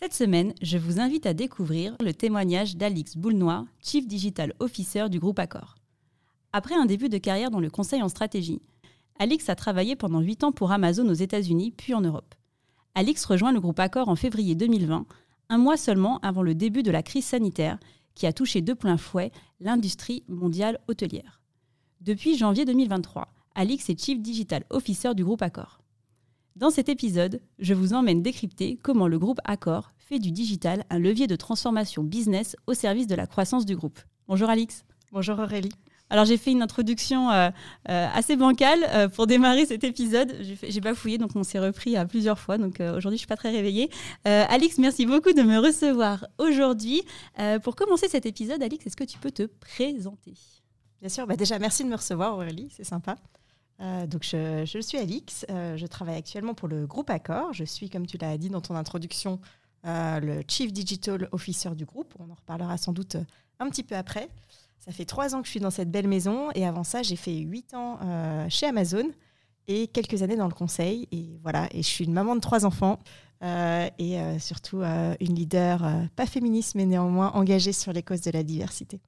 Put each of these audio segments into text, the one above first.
Cette semaine, je vous invite à découvrir le témoignage d'Alix Boulnois, Chief Digital Officer du groupe Accor. Après un début de carrière dans le conseil en stratégie, Alix a travaillé pendant 8 ans pour Amazon aux États-Unis puis en Europe. Alix rejoint le groupe Accor en février 2020, un mois seulement avant le début de la crise sanitaire qui a touché de plein fouet l'industrie mondiale hôtelière. Depuis janvier 2023, Alix est Chief Digital Officer du groupe Accor. Dans cet épisode, je vous emmène décrypter comment le groupe Accor fait du digital un levier de transformation business au service de la croissance du groupe. Bonjour Alix. Bonjour Aurélie. Alors j'ai fait une introduction euh, euh, assez bancale euh, pour démarrer cet épisode. J'ai bafouillé, donc on s'est repris à plusieurs fois. Donc aujourd'hui je suis pas très réveillée. Alix, merci beaucoup de me recevoir aujourd'hui. pour commencer cet épisode, Alix, est-ce que tu peux te présenter? Bien sûr. Bah déjà merci de me recevoir Aurélie, c'est sympa. Donc je, je, suis Alix. je travaille actuellement pour le groupe Accor. Je suis, comme tu l'as dit dans ton introduction, le Chief Digital Officer du groupe. On en reparlera sans doute un petit peu après. Ça fait trois ans que je suis dans cette belle maison et avant ça, j'ai fait huit ans euh, chez Amazon et quelques années dans le conseil. Et voilà, et je suis une maman de trois enfants euh, et euh, surtout une leader, pas féministe, mais néanmoins engagée sur les causes de la diversité.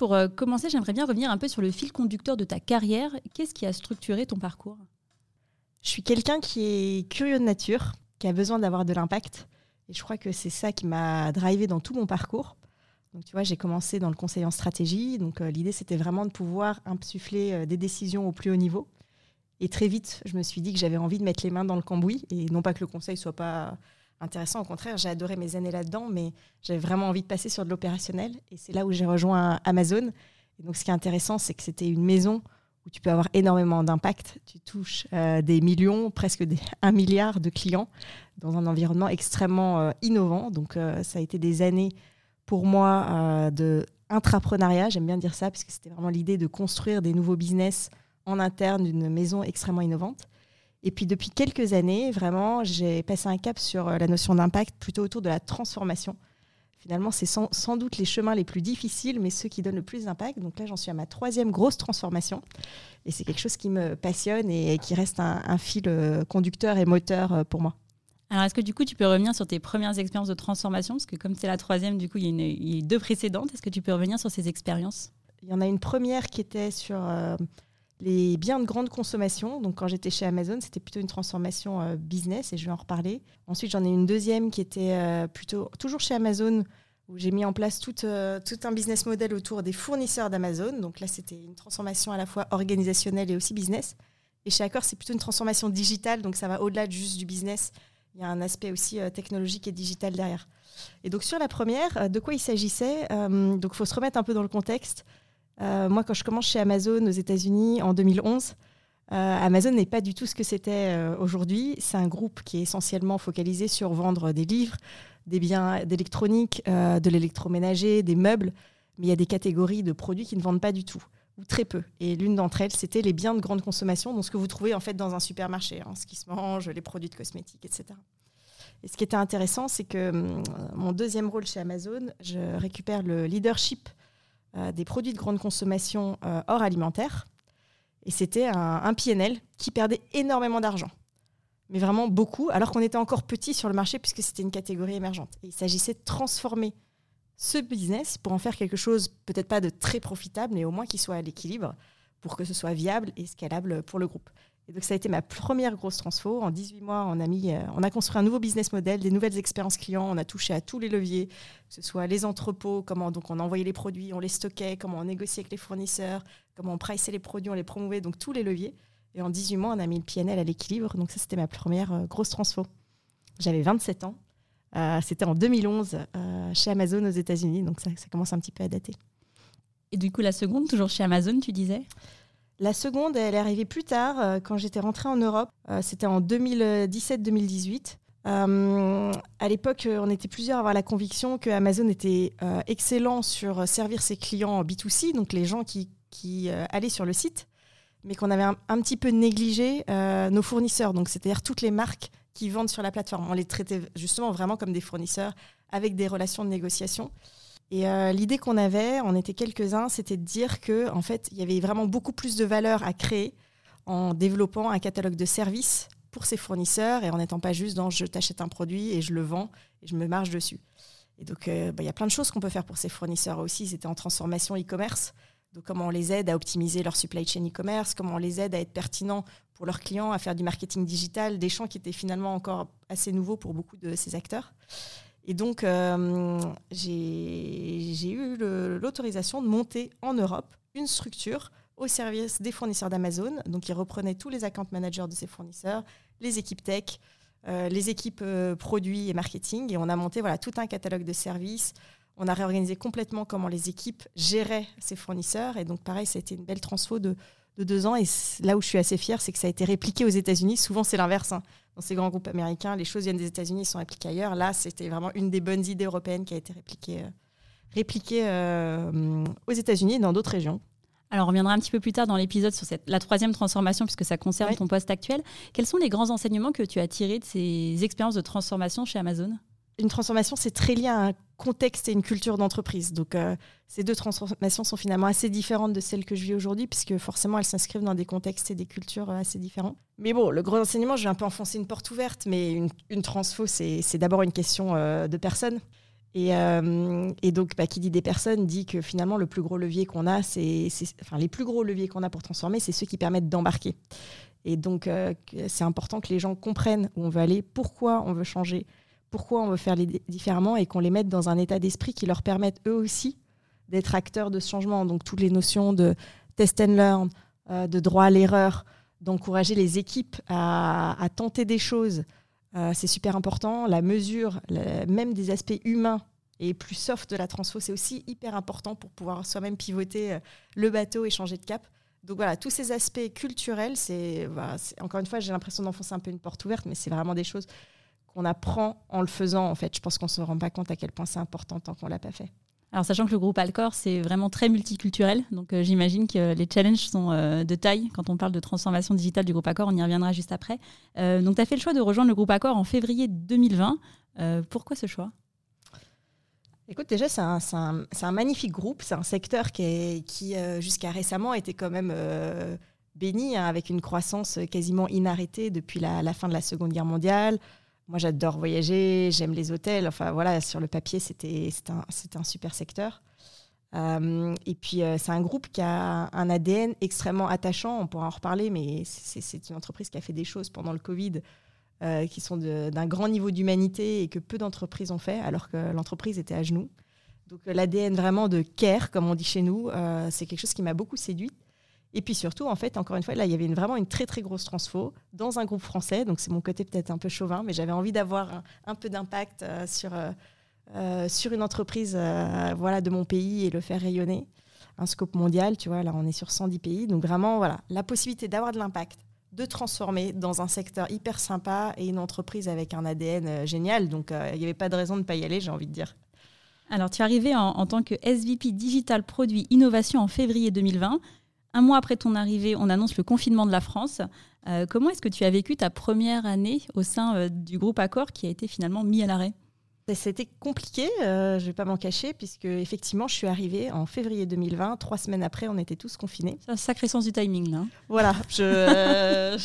Pour commencer, j'aimerais bien revenir un peu sur le fil conducteur de ta carrière. Qu'est-ce qui a structuré ton parcours? Je suis quelqu'un qui est curieux de nature, qui a besoin d'avoir de l'impact. Et je crois que c'est ça qui m'a drivé dans tout mon parcours. Donc, tu vois, j'ai commencé dans le conseil en stratégie. Donc, euh, l'idée, c'était vraiment de pouvoir insuffler euh, des décisions au plus haut niveau. Et très vite, je me suis dit que j'avais envie de mettre les mains dans le cambouis. Et non pas que le conseil soit pas intéressant, au contraire, j'ai adoré mes années là-dedans, mais j'avais vraiment envie de passer sur de l'opérationnel. Et c'est là où j'ai rejoint Amazon. Et donc, ce qui est intéressant, c'est que c'était une maison où tu peux avoir énormément d'impact. Tu touches euh, des millions, presque un milliard de clients dans un environnement extrêmement innovant. Donc, ça a été des années pour moi euh, de intrapreneuriat, j'aime bien dire ça, puisque c'était vraiment l'idée de construire des nouveaux business en interne d'une maison extrêmement innovante. Et puis depuis quelques années, vraiment, j'ai passé un cap sur euh, la notion d'impact plutôt autour de la transformation. Finalement, c'est sans, doute les chemins les plus difficiles, mais ceux qui donnent le plus d'impact. Donc là, j'en suis à ma troisième grosse transformation. Et c'est quelque chose qui me passionne et qui reste un fil euh, conducteur et moteur pour moi. Alors, est-ce que du coup, tu peux revenir sur tes premières expériences de transformation? Parce que comme c'est la troisième, du coup, il y, a a deux précédentes. Est-ce que tu peux revenir sur ces expériences? Il y en a une première qui était sur euh, les biens de grande consommation. Donc, quand j'étais chez Amazon, c'était plutôt une transformation euh, business et je vais en reparler. Ensuite, j'en ai une deuxième qui était euh, plutôt toujours chez Amazon où j'ai mis en place tout, tout, un business model autour des fournisseurs d'Amazon. Donc là, c'était une transformation à la fois organisationnelle et aussi business. Et chez Accor, c'est plutôt une transformation digitale, donc ça va au-delà juste du business il y a un aspect aussi euh, technologique et digital derrière. Et donc sur la première, euh, de quoi il s'agissait euh, Donc il faut se remettre un peu dans le contexte. Moi, quand je commence chez Amazon aux États-Unis en 2011, Amazon n'est pas du tout ce que c'était aujourd'hui. C'est un groupe qui est essentiellement focalisé sur vendre des livres, des biens d'électronique, de l'électroménager, des meubles, mais il y a des catégories de produits qui ne vendent pas du tout très peu. Et l'une d'entre elles, c'était les biens de grande consommation, donc ce que vous trouvez en fait dans un supermarché, hein, ce qui se mange, les produits de cosmétiques, etc. Et ce qui était intéressant, c'est que hum, mon deuxième rôle chez Amazon, je récupère le leadership euh, des produits de grande consommation euh, hors alimentaire. Et c'était un, un PNL qui perdait énormément d'argent. Mais vraiment beaucoup, alors qu'on était encore petit sur le marché puisque c'était une catégorie émergente. Et il s'agissait de transformer ce business pour en faire quelque chose, peut-être pas de très profitable, mais au moins qui soit à l'équilibre pour que ce soit viable et scalable pour le groupe. Et donc ça a été ma première grosse transfo. En 18 mois, on a, mis, euh, on a construit un nouveau business model, des nouvelles expériences clients, on a touché à tous les leviers, que ce soit les entrepôts, comment donc on envoyait les produits, on les stockait, comment on négociait avec les fournisseurs, comment on priçait les produits, on les promouvait, donc tous les leviers. Et en 18 mois, on a mis le PNL à l'équilibre. Donc ça, c'était ma première euh, grosse transfo. J'avais 27 ans euh, c'était en 2011 euh, chez Amazon aux États-Unis, donc ça, commence un petit peu à dater. Et du coup, la seconde, toujours chez Amazon, tu disais? La seconde, elle est arrivée plus tard, euh, quand j'étais rentrée en Europe. c'était en 2017-2018. à l'époque, on était plusieurs à avoir la conviction que Amazon était excellent sur servir ses clients B2C, donc les gens qui, qui allaient sur le site, mais qu'on avait un, un, petit peu négligé nos fournisseurs, donc c'est-à-dire toutes les marques qui vendent sur la plateforme. On les traitait justement vraiment comme des fournisseurs avec des relations de négociation. Et euh, l'idée qu'on avait, on était quelques-uns, c'était de dire que en fait, il y avait vraiment beaucoup plus de valeur à créer en développant un catalogue de services pour ses fournisseurs et en n'étant pas juste dans je t'achète un produit et je le vends et je me marche dessus. Et donc, euh, bah, il y a plein de choses qu'on peut faire pour ces fournisseurs aussi. C'était en transformation e-commerce. Donc, comment on les aide à optimiser leur supply chain e-commerce, comment on les aide à être pertinents pour leurs clients, à faire du marketing digital, des champs qui étaient finalement encore assez nouveaux pour beaucoup de ces acteurs. Et donc, euh, j'ai eu l'autorisation de monter en Europe une structure au service des fournisseurs d'Amazon. Donc, ils reprenaient tous les account managers de ces fournisseurs, les équipes tech, euh, les équipes euh, produits et marketing. Et on a monté voilà, tout un catalogue de services. On a réorganisé complètement comment les équipes géraient ces fournisseurs. Et donc, pareil, ça a été une belle transfo de, de deux ans. Et là où je suis assez fière, c'est que ça a été répliqué aux États-Unis. Souvent, c'est l'inverse. Hein dans ces grands groupes américains, les choses viennent des États-Unis, sont appliquées ailleurs. Là, c'était vraiment une des bonnes idées européennes qui a été répliquée, euh, répliquée euh, aux États-Unis et dans d'autres régions. Alors, on reviendra un petit peu plus tard dans l'épisode sur cette, la troisième transformation, puisque ça concerne ton poste actuel. Quels sont les grands enseignements que tu as tirés de ces expériences de transformation chez Amazon? Une transformation, c'est très lié à un contexte et une culture d'entreprise. Donc, euh, ces deux transformations sont finalement assez différentes de celles que je vis aujourd'hui, puisque forcément, elles s'inscrivent dans des contextes et des cultures euh, assez différents. Mais bon, le gros enseignement, je vais un peu enfoncer une porte ouverte, mais une, une transfo, c'est d'abord une question euh, de personnes. Et, donc, bah, qui dit des personnes dit que finalement, le plus gros levier qu'on a, c'est, enfin, les plus gros leviers qu'on a pour transformer, c'est ceux qui permettent d'embarquer. Et donc, c'est important que les gens comprennent où on veut aller, pourquoi on veut changer, pourquoi on veut faire les différemment et qu'on les mette dans un état d'esprit qui leur permette eux aussi d'être acteurs de ce changement. Donc toutes les notions de test and learn, euh, de droit à l'erreur, d'encourager les équipes à, tenter des choses, euh, c'est super important. La mesure, même des aspects humains et plus soft de la transfo, c'est aussi hyper important pour pouvoir soi-même pivoter euh, le bateau et changer de cap. Donc voilà, tous ces aspects culturels, c'est encore une fois, j'ai l'impression d'enfoncer un peu une porte ouverte, mais c'est vraiment des choses qu'on apprend en le faisant, en fait. Je pense qu'on ne se rend pas compte à quel point c'est important tant qu'on ne l'a pas fait. Alors, sachant que le groupe Alcor, c'est vraiment très multiculturel, donc euh, j'imagine que les challenges sont euh, de taille quand on parle de transformation digitale du groupe Accor, on y reviendra juste après. Euh, donc, tu as fait le choix de rejoindre le groupe Accor en février 2020. pourquoi ce choix? Écoute, déjà, c'est un, un, un, magnifique groupe, c'est un secteur qui, qui jusqu'à récemment, était quand même béni, hein, avec une croissance quasiment inarrêtée depuis la, la fin de la Seconde Guerre mondiale. Moi, j'adore voyager, j'aime les hôtels. Enfin, voilà, sur le papier, c'était un, un super secteur. Euh, et puis, euh, c'est un groupe qui a un ADN extrêmement attachant. On pourra en reparler, mais c'est une entreprise qui a fait des choses pendant le Covid euh, qui sont d'un grand niveau d'humanité et que peu d'entreprises ont fait, alors que l'entreprise était à genoux. Donc, l'ADN vraiment de care, comme on dit chez nous, c'est quelque chose qui m'a beaucoup séduite. Et puis surtout, en fait, encore une fois, là, il y avait vraiment une très très grosse transfo dans un groupe français. Donc c'est mon côté peut-être un peu chauvin, mais j'avais envie d'avoir un, peu d'impact euh, sur, euh, euh, sur une entreprise voilà, de mon pays et le faire rayonner. Un scope mondial, tu vois, là on est sur 110 pays. Donc vraiment, voilà, la possibilité d'avoir de l'impact, de transformer dans un secteur hyper sympa et une entreprise avec un ADN génial. Donc il n'y avait pas de raison de ne pas y aller, j'ai envie de dire. Alors, tu es arrivé en, en, tant que SVP Digital Produit Innovation en février 2020. Un mois après ton arrivée, on annonce le confinement de la France. Euh, comment est-ce que tu as vécu ta première année au sein euh, du groupe Accor qui a été finalement mis à l'arrêt? C'était compliqué, euh, je ne vais pas m'en cacher, puisque effectivement, je suis arrivée en février 2020. Trois semaines après, on était tous confinés. C'est un sacré sens du timing, là. Hein. Voilà, je,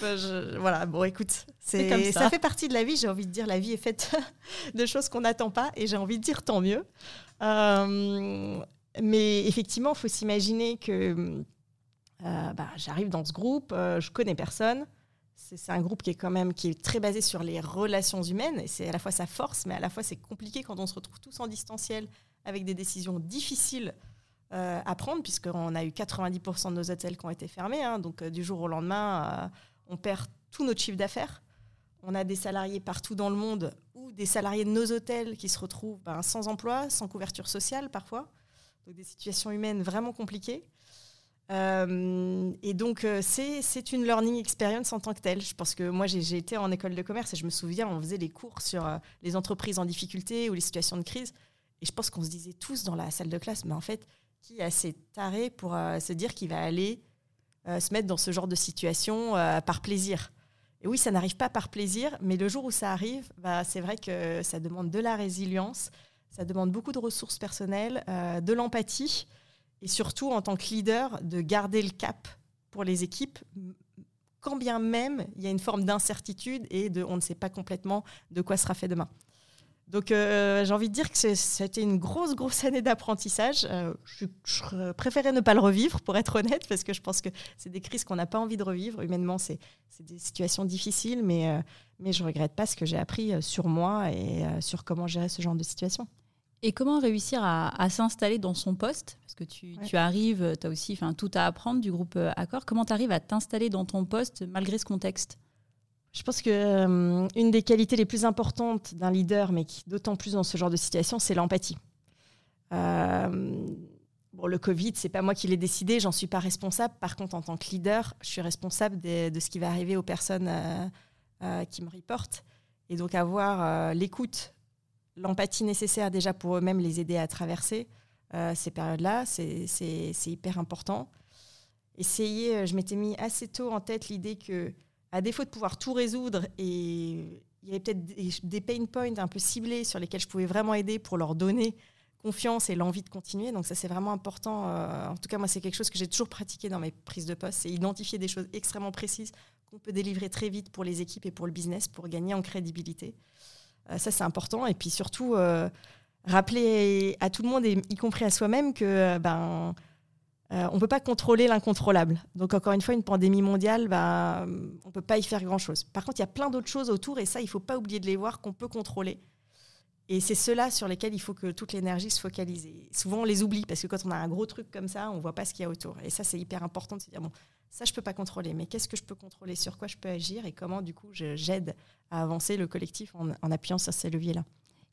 je, voilà. Bon, écoute, c'est ça. ça fait partie de la vie. J'ai envie de dire, la vie est faite de choses qu'on n'attend pas, et j'ai envie de dire tant mieux. Mais effectivement, il faut s'imaginer que euh, bah, j'arrive dans ce groupe, euh, je connais personne. C'est un groupe qui est quand même qui est très basé sur les relations humaines et c'est à la fois sa force, mais à la fois c'est compliqué quand on se retrouve tous en distanciel avec des décisions difficiles euh, à prendre puisqu'on a eu 90% de nos hôtels qui ont été fermés. Hein. donc du jour au lendemain, on perd tout notre chiffre d'affaires. On a des salariés partout dans le monde ou des salariés de nos hôtels qui se retrouvent ben, sans emploi, sans couverture sociale parfois. Donc des situations humaines vraiment compliquées. et donc, c'est une learning experience en tant que telle. Je pense que moi, j'ai été en école de commerce et je me souviens, on faisait les cours sur les entreprises en difficulté ou les situations de crise. Et je pense qu'on se disait tous dans la salle de classe, mais en fait, qui est assez taré pour se dire qu'il va aller se mettre dans ce genre de situation par plaisir et oui, ça n'arrive pas par plaisir, mais le jour où ça arrive, bah, c'est vrai que ça demande de la résilience, ça demande beaucoup de ressources personnelles, euh, de l'empathie, et surtout en tant que leader, de garder le cap pour les équipes, quand bien même il y a une forme d'incertitude et de on ne sait pas complètement de quoi sera fait demain. Donc euh, j'ai envie de dire que c'était une grosse, grosse année d'apprentissage. Euh, je, préférais ne pas le revivre, pour être honnête, parce que je pense que c'est des crises qu'on n'a pas envie de revivre. Humainement, c'est des situations difficiles, mais, mais je ne regrette pas ce que j'ai appris sur moi et sur comment gérer ce genre de situation. Et comment réussir à, s'installer dans son poste Parce que tu, tu arrives, tu as aussi tout à apprendre du groupe Accor. Comment tu arrives à t'installer dans ton poste malgré ce contexte je pense que euh, une des qualités les plus importantes d'un leader, mais d'autant plus dans ce genre de situation, c'est l'empathie. Euh, bon, le Covid, c'est pas moi qui l'ai décidé, j'en suis pas responsable. Par contre, en tant que leader, je suis responsable de, ce qui va arriver aux personnes euh, qui me reportent. Et donc avoir l'écoute, l'empathie nécessaire déjà pour eux-mêmes les aider à traverser ces périodes-là, c'est hyper important. Essayer, je m'étais mis assez tôt en tête l'idée que à défaut de pouvoir tout résoudre, et il y avait peut-être des, pain points un peu ciblés sur lesquels je pouvais vraiment aider pour leur donner confiance et l'envie de continuer. Donc ça, c'est vraiment important. Euh, en tout cas, moi, c'est quelque chose que j'ai toujours pratiqué dans mes prises de poste, c'est identifier des choses extrêmement précises qu'on peut délivrer très vite pour les équipes et pour le business, pour gagner en crédibilité. Euh, ça, c'est important. Et puis surtout, euh, rappeler à tout le monde, y compris à soi-même, que ben euh, on ne peut pas contrôler l'incontrôlable. Donc encore une fois, une pandémie mondiale, bah, on ne peut pas y faire grand-chose. Par contre, il y a plein d'autres choses autour, et ça, il ne faut pas oublier de les voir, qu'on peut contrôler. Et c'est cela sur lesquels il faut que toute l'énergie se focalise. souvent, on les oublie, parce que quand on a un gros truc comme ça, on ne voit pas ce qu'il y a autour. Et ça, c'est hyper important de se dire, bon, ça, je ne peux pas contrôler, mais qu'est-ce que je peux contrôler, sur quoi je peux agir, et comment, du coup, j'aide à avancer le collectif en, appuyant sur ces leviers-là?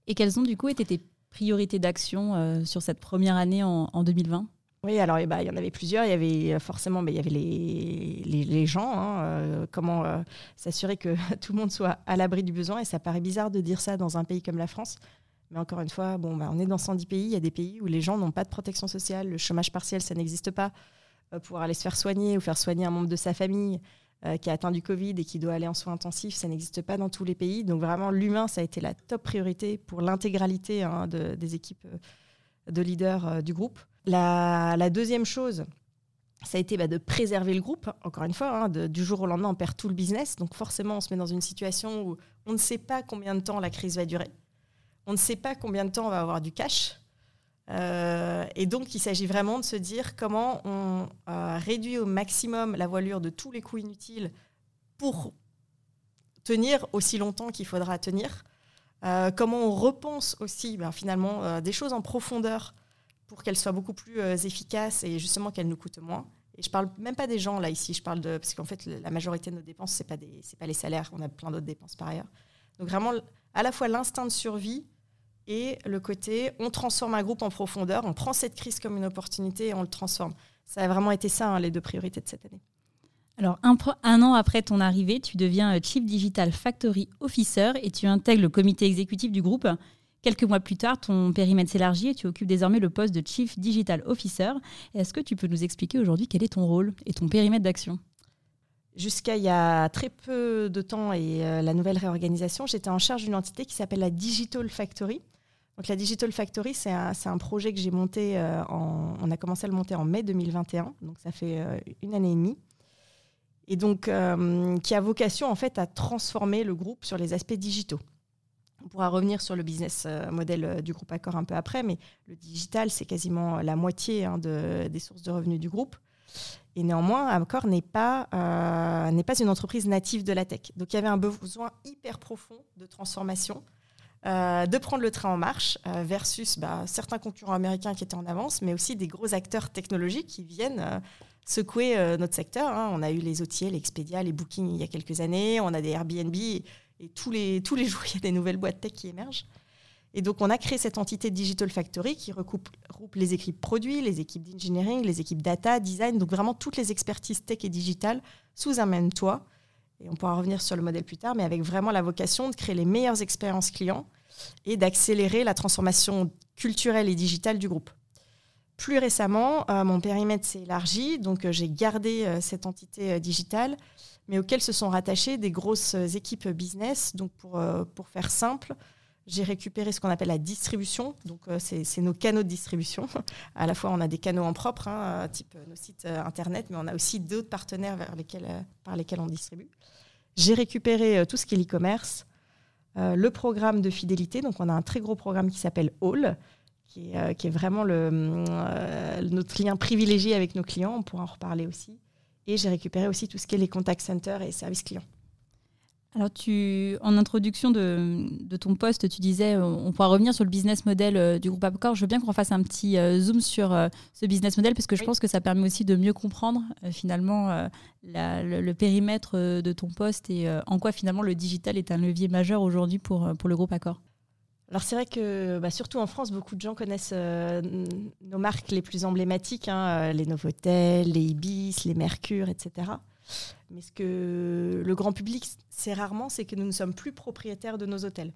Et quelles ont, du coup, été tes priorités d'action euh, sur cette première année en, en 2020 oui, alors eh ben, il y en avait plusieurs. Il y avait euh, forcément mais il y avait les, les, gens. Hein, euh, comment euh, s'assurer que tout le monde soit à l'abri du besoin. Et ça paraît bizarre de dire ça dans un pays comme la France. Mais encore une fois, bon, bah, on est dans 110 pays. Il y a des pays où les gens n'ont pas de protection sociale. Le chômage partiel, ça n'existe pas. Pouvoir aller se faire soigner ou faire soigner un membre de sa famille qui a atteint du Covid et qui doit aller en soins intensifs, ça n'existe pas dans tous les pays. Donc vraiment, l'humain, ça a été la top priorité pour l'intégralité hein, de, des équipes de leaders du groupe. La, deuxième chose, ça a été bah, de préserver le groupe. Encore une fois, hein, du jour au lendemain, on perd tout le business. Donc forcément, on se met dans une situation où on ne sait pas combien de temps la crise va durer. On ne sait pas combien de temps on va avoir du cash. Euh, et donc, il s'agit vraiment de se dire comment on euh, réduit au maximum la voilure de tous les coûts inutiles pour tenir aussi longtemps qu'il faudra tenir. Euh, comment on repense aussi ben, finalement des choses en profondeur pour qu'elle soit beaucoup plus euh, efficace et justement qu'elle nous coûte moins. Et je parle même pas des gens là ici, je parle de parce qu'en fait la majorité de nos dépenses c'est pas pas les salaires, on a plein d'autres dépenses par ailleurs. Donc vraiment à la fois l'instinct de survie et le côté on transforme un groupe en profondeur, on prend cette crise comme une opportunité et on le transforme. Ça a vraiment été ça hein, les deux priorités de cette année. Alors, un, un, an après ton arrivée, tu deviens euh, Chief Digital Factory Officer et tu intègres le comité exécutif du groupe. Quelques mois plus tard, ton périmètre s'élargit et tu occupes désormais le poste de Chief Digital Officer. Est-ce que tu peux nous expliquer aujourd'hui quel est ton rôle et ton périmètre d'action? Jusqu'à il y a très peu de temps et euh, la nouvelle réorganisation, j'étais en charge d'une entité qui s'appelle la Digital Factory. Donc la Digital Factory, c'est un, projet que j'ai monté, euh, on a commencé à le monter en mai 2021, donc ça fait euh, une année et demie. Et donc qui a vocation en fait à transformer le groupe sur les aspects digitaux. On pourra revenir sur le business model du groupe Accor un peu après, mais le digital, c'est quasiment la moitié hein, des sources de revenus du groupe. Et néanmoins, Accor n'est pas, euh, pas une entreprise native de la tech. Donc il y avait un besoin hyper profond de transformation, de prendre le train en marche versus bah, certains concurrents américains qui étaient en avance, mais aussi des gros acteurs technologiques qui viennent secouer notre secteur. Hein. On a eu les OTA, les Expedia, les Booking il y a quelques années, on a des Airbnb et tous les, tous les jours, il y a des nouvelles boîtes tech qui émergent. Et donc, on a créé cette entité Digital Factory qui recoupe, les équipes produits, les équipes d'engineering, les équipes data, design, donc vraiment toutes les expertises tech et digitales sous un même toit. Et on pourra revenir sur le modèle plus tard, mais avec vraiment la vocation de créer les meilleures expériences clients et d'accélérer la transformation culturelle et digitale du groupe. Plus récemment, euh, mon périmètre s'est élargi, donc euh, j'ai gardé euh, cette entité digitale, mais auxquelles se sont rattachées des grosses équipes business. Donc pour, pour faire simple, j'ai récupéré ce qu'on appelle la distribution. Donc, c'est nos canaux de distribution. À la fois, on a des canaux en propre, hein, type nos sites internet, mais on a aussi d'autres partenaires par lesquels on distribue. J'ai récupéré tout ce qui est l'e-commerce, le programme de fidélité. Donc, on a un très gros programme qui s'appelle All, euh, qui est, vraiment euh, notre lien privilégié avec nos clients. On pourra en reparler aussi. Et j'ai récupéré aussi tout ce qui est les contact centers et services clients. Alors, tu, en introduction de, de, ton poste, tu disais euh, on pourra revenir sur le business model du groupe Apcor. Je veux bien qu'on fasse un petit zoom sur ce business model parce que je pense que ça permet aussi de mieux comprendre finalement le, périmètre de ton poste et en quoi finalement le digital est un levier majeur aujourd'hui pour, pour le groupe Accor. Alors c'est vrai que bah, surtout en France, beaucoup de gens connaissent euh, nos marques les plus emblématiques, hein, euh, les Novotel, les Ibis, les Mercure, etc. Mais ce que le grand public sait rarement, c'est que nous ne sommes plus propriétaires de nos hôtels.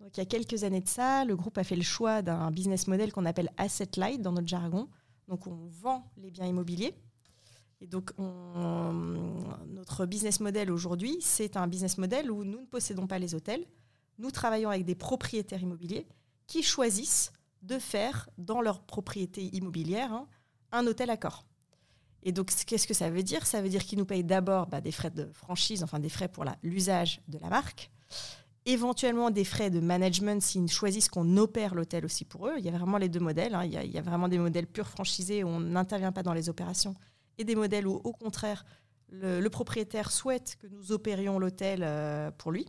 Donc il y a quelques années de ça, le groupe a fait le choix d'un business model qu'on appelle asset light dans notre jargon. Donc on vend les biens immobiliers. Et donc notre business model aujourd'hui, c'est un business model où nous ne possédons pas les hôtels nous travaillons avec des propriétaires immobiliers qui choisissent de faire dans leur propriété immobilière hein, un hôtel à corps. Et donc, qu'est-ce que ça veut dire? Ça veut dire qu'ils nous payent d'abord bah, des frais de franchise, enfin des frais pour l'usage de la marque, éventuellement des frais de management s'ils choisissent qu'on opère l'hôtel aussi pour eux. Il y a vraiment les deux modèles. Hein. Il, y a, vraiment des modèles purs franchisés où on n'intervient pas dans les opérations et des modèles où, au contraire, le, propriétaire souhaite que nous opérions l'hôtel euh, pour lui.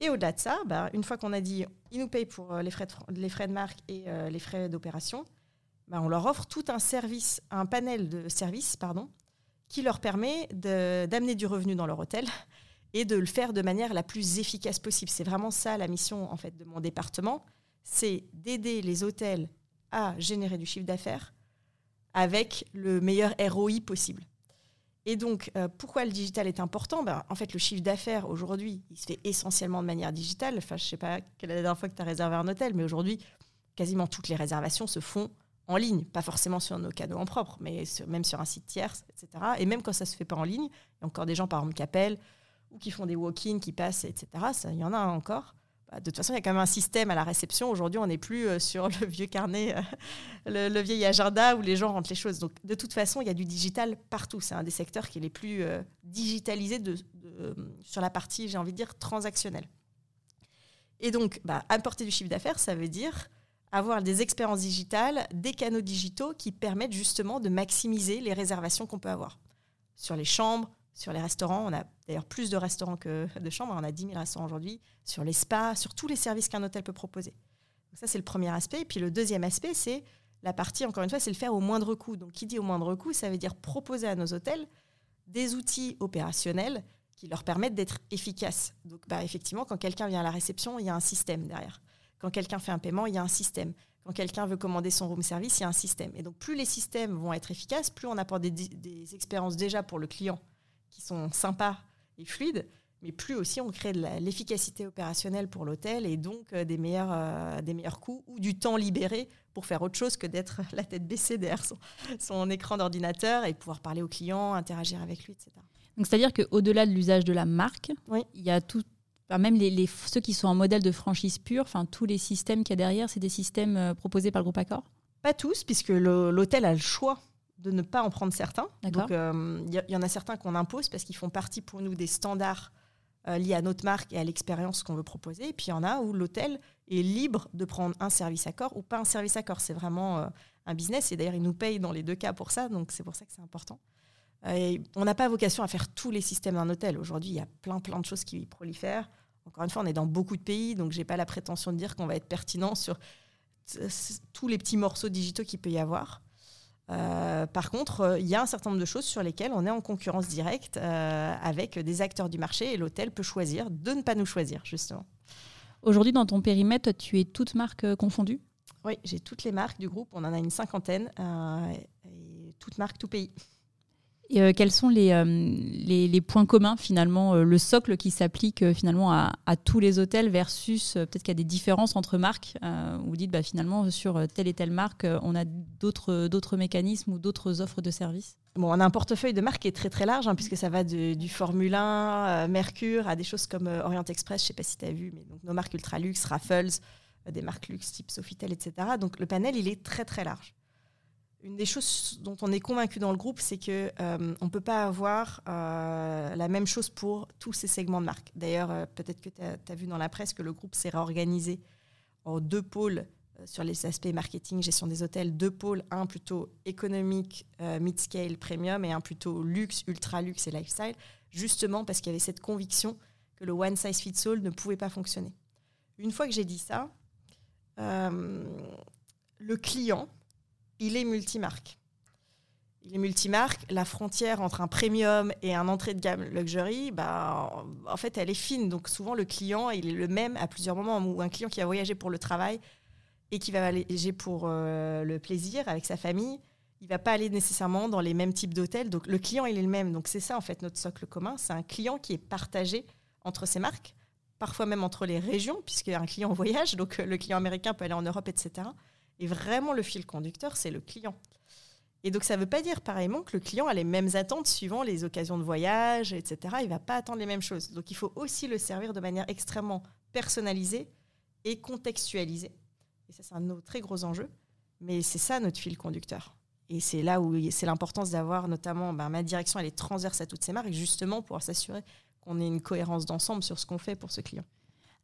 Et au-delà de ça, bah, une fois qu'on a dit, ils nous payent pour euh, les frais de, les frais de marque et euh, les frais d'opération, bah, on leur offre tout un service, un panel de services, pardon, qui leur permet d'amener du revenu dans leur hôtel et de le faire de manière la plus efficace possible. C'est vraiment ça la mission en fait de mon département, c'est d'aider les hôtels à générer du chiffre d'affaires avec le meilleur ROI possible. Et donc, euh, pourquoi le digital est important? Ben, En fait, le chiffre d'affaires, aujourd'hui, il se fait essentiellement de manière digitale. Enfin, je ne sais pas quelle est la dernière fois que tu as réservé un hôtel, mais aujourd'hui, quasiment toutes les réservations se font en ligne. Pas forcément sur nos canaux en propre, mais même sur un site tierce, etc. Et même quand ça se fait pas en ligne, il y a encore des gens, par exemple, qui appellent ou qui font des walk-ins, qui passent, etc. il y en a encore. Bah, de toute façon, il y a quand même un système à la réception. Aujourd'hui, on n'est plus euh, sur le vieux carnet, euh, le, vieil agenda où les gens rentrent les choses. Donc, de toute façon, il y a du digital partout. C'est un des secteurs qui est les plus euh, digitalisés sur la partie, j'ai envie de dire, transactionnelle. Et donc, bah, apporter du chiffre d'affaires, ça veut dire avoir des expériences digitales, des canaux digitaux qui permettent justement de maximiser les réservations qu'on peut avoir sur les chambres, sur les restaurants. On a d'ailleurs plus de restaurants que de chambres. On a 10 000 restaurants aujourd'hui. Sur les spas, sur tous les services qu'un hôtel peut proposer. Donc ça, c'est le premier aspect. Et puis le deuxième aspect, c'est la partie, encore une fois, c'est le faire au moindre coût. Donc qui dit au moindre coût, ça veut dire proposer à nos hôtels des outils opérationnels qui leur permettent d'être efficaces. Donc bah, effectivement, quand quelqu'un vient à la réception, il y a un système derrière. Quand quelqu'un fait un paiement, il y a un système. Quand quelqu'un veut commander son room service, il y a un système. Et donc plus les systèmes vont être efficaces, plus on apporte des, des expériences déjà pour le client qui sont sympas et fluides, mais plus aussi on crée de l'efficacité opérationnelle pour l'hôtel et donc euh, des, meilleurs, euh, des meilleurs coûts ou du temps libéré pour faire autre chose que d'être la tête baissée derrière son, écran d'ordinateur et pouvoir parler au client, interagir avec lui, etc. Donc c'est-à-dire qu'au-delà de l'usage de la marque, il y a tout, même les, ceux qui sont en modèle de franchise pure, enfin tous les systèmes qu'il y a derrière, c'est des systèmes euh, proposés par le groupe Accor? Pas tous, puisque l'hôtel a le choix de ne pas en prendre certains. Donc, il euh, y, en a certains qu'on impose parce qu'ils font partie pour nous des standards euh, liés à notre marque et à l'expérience qu'on veut proposer. Et puis, il y en a où l'hôtel est libre de prendre un service corps ou pas un service corps. C'est vraiment un business. Et d'ailleurs, ils nous payent dans les deux cas pour ça. Donc, c'est pour ça que c'est important. Et on n'a pas vocation à faire tous les systèmes d'un hôtel. Aujourd'hui, il y a plein, plein de choses qui prolifèrent. Encore une fois, on est dans beaucoup de pays, donc j'ai pas la prétention de dire qu'on va être pertinent sur tous les petits morceaux digitaux qu'il peut y avoir. Euh, par contre, euh, il y a un certain nombre de choses sur lesquelles on est en concurrence directe euh, avec des acteurs du marché et l'hôtel peut choisir de ne pas nous choisir, justement. Aujourd'hui, dans ton périmètre, tu es toutes marques confondues? Oui, j'ai toutes les marques du groupe. On en a une cinquantaine. et toutes marques, tout pays. Euh, quels sont les, euh, les, points communs finalement, euh, le socle qui s'applique finalement à, tous les hôtels versus peut-être qu'il y a des différences entre marques vous dites bah, finalement sur telle et telle marque on a d'autres, mécanismes ou d'autres offres de services? Bon, on a un portefeuille de marques qui est très très large, hein, puisque ça va du Formule 1, Mercure, à des choses comme Orient Express, je ne sais pas si tu as vu, mais donc nos marques ultra luxe, Raffles, des marques luxe type Sofitel, etc. Donc le panel, il est très très large une des choses dont on est convaincu dans le groupe, c'est que euh, on ne peut pas avoir euh, la même chose pour tous ces segments de marque. D'ailleurs, euh, peut-être que tu as, vu dans la presse que le groupe s'est réorganisé en deux pôles sur les aspects marketing, gestion des hôtels, deux pôles, un plutôt économique, mid-scale, premium, et un plutôt luxe, ultra-luxe et lifestyle, justement parce qu'il y avait cette conviction que le one size fits all ne pouvait pas fonctionner. Une fois que j'ai dit ça, le client, il est multimarque. Il est multimarque. La frontière entre un premium et un entrée de gamme luxury, bah, en fait, elle est fine. Donc souvent, le client, il est le même à plusieurs moments. Ou un client qui a voyagé pour le travail et qui va voyager pour euh, le plaisir avec sa famille, il va pas aller nécessairement dans les mêmes types d'hôtels. Donc le client, il est le même. Donc c'est ça, en fait, notre socle commun. C'est un client qui est partagé entre ces marques, parfois même entre les régions, puisqu'un client voyage. Donc le client américain peut aller en Europe, etc. Et vraiment, le fil conducteur, c'est le client. Et donc, ça ne veut pas dire pareillement que le client a les mêmes attentes suivant les occasions de voyage, etc. Il ne va pas attendre les mêmes choses. Donc, il faut aussi le servir de manière extrêmement personnalisée et contextualisée. Et ça, c'est un autre très gros enjeu. Mais c'est ça notre fil conducteur. Et c'est là où c'est l'importance d'avoir notamment ben, ma direction, elle est transverse à toutes ces marques, justement pour s'assurer qu'on ait une cohérence d'ensemble sur ce qu'on fait pour ce client.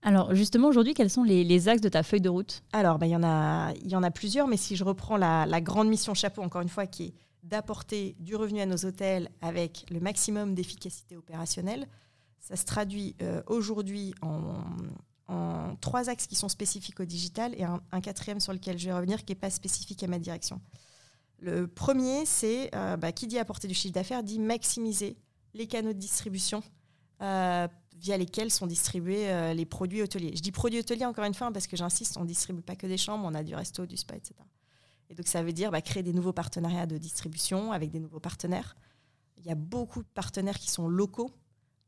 Alors justement, aujourd'hui, quels sont les, axes de ta feuille de route? Alors, bah, il y, en a, y en a plusieurs, mais si je reprends la, grande mission chapeau, encore une fois, qui est d'apporter du revenu à nos hôtels avec le maximum d'efficacité opérationnelle, ça se traduit euh, aujourd'hui en, trois axes qui sont spécifiques au digital et un, quatrième sur lequel je vais revenir qui n'est pas spécifique à ma direction. Le premier, c'est euh, bah, qui dit apporter du chiffre d'affaires dit maximiser les canaux de distribution euh, via lesquels sont distribués euh, les produits hôteliers. Je dis produits hôteliers encore une fois parce que j'insiste, on ne distribue pas que des chambres, on a du resto, du spa, etc. Et donc ça veut dire bah, créer des nouveaux partenariats de distribution avec des nouveaux partenaires. Il y a beaucoup de partenaires qui sont locaux,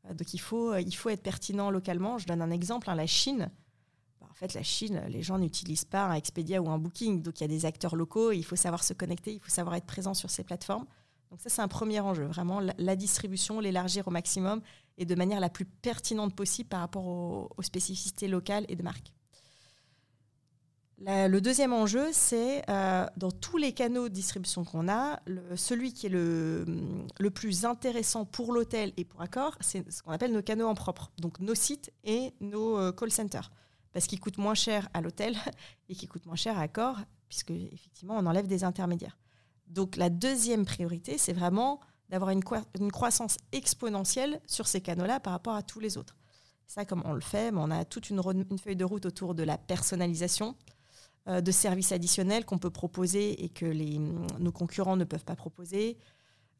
euh, donc il faut, euh, il faut être pertinent localement. Je donne un exemple, hein, la Chine. Bah, en fait, la Chine, les gens n'utilisent pas un Expedia ou un Booking, donc il y a des acteurs locaux, il faut savoir se connecter, il faut savoir être présent sur ces plateformes. Donc ça, c'est un premier enjeu, vraiment la distribution, l'élargir au maximum et de manière la plus pertinente possible par rapport aux, spécificités locales et de marque. le deuxième enjeu, c'est euh, dans tous les canaux de distribution qu'on a, celui qui est le, le plus intéressant pour l'hôtel et pour Accor, c'est ce qu'on appelle nos canaux en propre, donc nos sites et nos euh, call centers, parce qu'ils coûtent moins cher à l'hôtel et qu'ils coûtent moins cher à Accor, puisque effectivement on enlève des intermédiaires. Donc la deuxième priorité, c'est vraiment d'avoir une, croissance exponentielle sur ces canaux-là par rapport à tous les autres. Ça, comme on le fait, on a toute une, feuille de route autour de la personnalisation, euh, de services additionnels qu'on peut proposer et que les, nos concurrents ne peuvent pas proposer,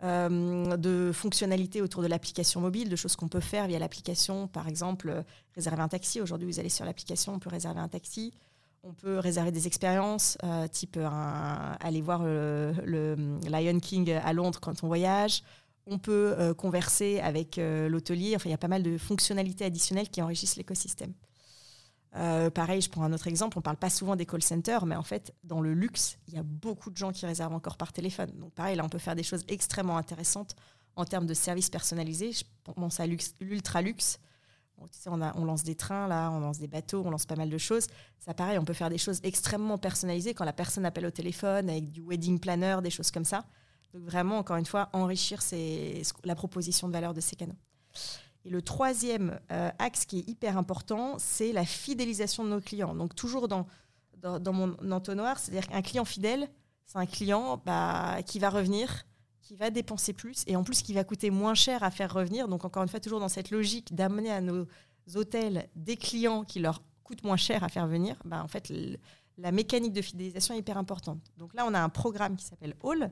euh, de fonctionnalités autour de l'application mobile, de choses qu'on peut faire via l'application, par exemple, euh, réserver un taxi. Aujourd'hui, vous allez sur l'application, on peut réserver un taxi. On peut réserver des expériences, euh, type aller voir le, Lion King à Londres quand on voyage. On peut euh, converser avec euh, l'hôtelier. Il y a pas mal de fonctionnalités additionnelles qui enrichissent l'écosystème. pareil, je prends un autre exemple. On ne parle pas souvent des call centers, mais en fait, dans le luxe, il y a beaucoup de gens qui réservent encore par téléphone. Donc, pareil, là, on peut faire des choses extrêmement intéressantes en termes de services personnalisés. Je pense à l'ultra luxe on, lance des trains, là, on lance des bateaux, on lance pas mal de choses. Ça, pareil, on peut faire des choses extrêmement personnalisées quand la personne appelle au téléphone avec du wedding planner, des choses comme ça. Donc, vraiment, encore une fois, enrichir la proposition de valeur de ces canaux. Et le troisième euh, axe qui est hyper important, c'est la fidélisation de nos clients. Donc, toujours dans, mon entonnoir, c'est-à-dire qu'un client fidèle, c'est un client bah, qui va revenir, qui va dépenser plus et en plus qui va coûter moins cher à faire revenir. Donc encore une fois, toujours dans cette logique d'amener à nos hôtels des clients qui leur coûtent moins cher à faire venir, bah, en fait, la mécanique de fidélisation est hyper importante. Donc là, on a un programme qui s'appelle All,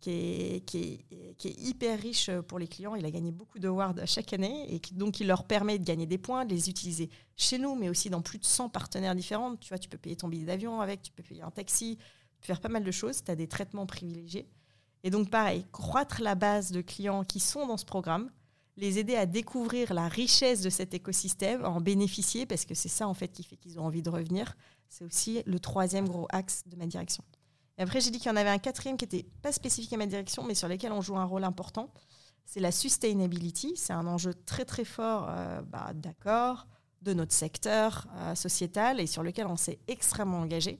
qui est, qui, est, qui est, hyper riche pour les clients. Il a gagné beaucoup d'awards chaque année et qui, donc il leur permet de gagner des points, de les utiliser chez nous, mais aussi dans plus de 100 partenaires différents. Tu vois, tu peux payer ton billet d'avion avec, tu peux payer un taxi, tu peux faire pas mal de choses. Tu as des traitements privilégiés. Et donc, pareil, croître la base de clients qui sont dans ce programme, les aider à découvrir la richesse de cet écosystème, en bénéficier, parce que c'est ça, en fait, qui fait qu'ils ont envie de revenir. C'est aussi le troisième gros axe de ma direction. Et après, j'ai dit qu'il y en avait un quatrième qui n'était pas spécifique à ma direction, mais sur lequel on joue un rôle important. C'est la sustainability. C'est un enjeu très très fort euh, bah, d'accord de notre secteur euh, sociétal et sur lequel on s'est extrêmement engagé.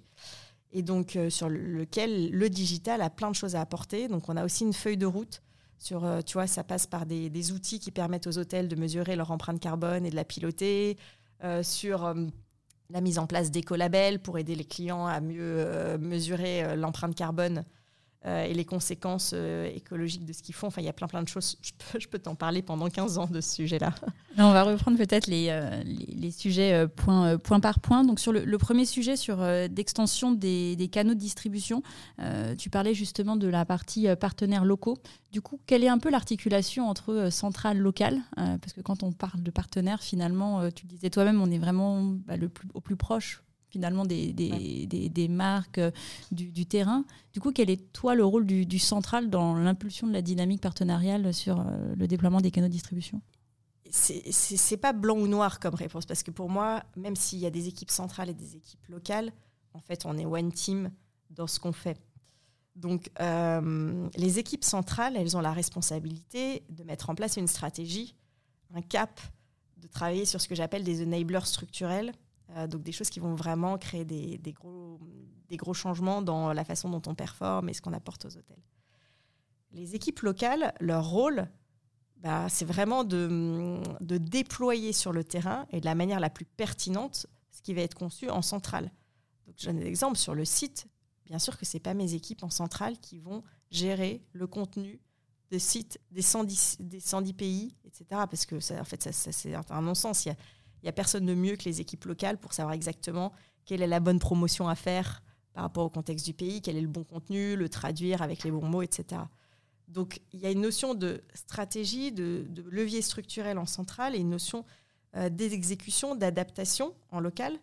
Et donc, euh, sur lequel le digital a plein de choses à apporter. Donc, on a aussi une feuille de route. Sur, tu vois, ça passe par des, outils qui permettent aux hôtels de mesurer leur empreinte carbone et de la piloter. sur la mise en place d'écolabels pour aider les clients à mieux euh, mesurer euh, l'empreinte carbone euh, et les conséquences écologiques de ce qu'ils font. Enfin, il y a plein plein de choses. Je peux, t'en parler pendant 15 ans de ce sujet-là. On va reprendre peut-être les, les, sujets point, par point. Donc sur le, premier sujet, sur d'extension des, des, canaux de distribution, tu parlais justement de la partie partenaires locaux. Du coup, quelle est un peu l'articulation entre centrale locale Parce que quand on parle de partenaires, finalement, tu le disais toi-même, on est vraiment bah, le plus, au plus proche finalement des, des, des, marques, euh, du, terrain. Du coup, quel est toi le rôle du, central dans l'impulsion de la dynamique partenariale sur euh, le déploiement des canaux de distribution? C'est pas blanc ou noir comme réponse parce que pour moi, même s'il y a des équipes centrales et des équipes locales, en fait, on est one team dans ce qu'on fait. Donc, euh, les équipes centrales, elles ont la responsabilité de mettre en place une stratégie, un cap, de travailler sur ce que j'appelle des enablers structurels euh, donc des choses qui vont vraiment créer des, gros, des gros changements dans la façon dont on performe et ce qu'on apporte aux hôtels. Les équipes locales, leur rôle, bah, c'est vraiment de, de, déployer sur le terrain et de la manière la plus pertinente ce qui va être conçu en centrale. Donc, je donne un exemple sur le site. Bien sûr que ce n'est pas mes équipes en centrale qui vont gérer le contenu de sites des 110, des 110 pays, etc. Parce que ça, en fait, ça, c'est un non-sens. Il n'y a personne de mieux que les équipes locales pour savoir exactement quelle est la bonne promotion à faire par rapport au contexte du pays, quel est le bon contenu, le traduire avec les bons mots, etc. Donc il y a une notion de stratégie, de, levier structurel en centrale et une notion euh, d'exécution, d'adaptation en local.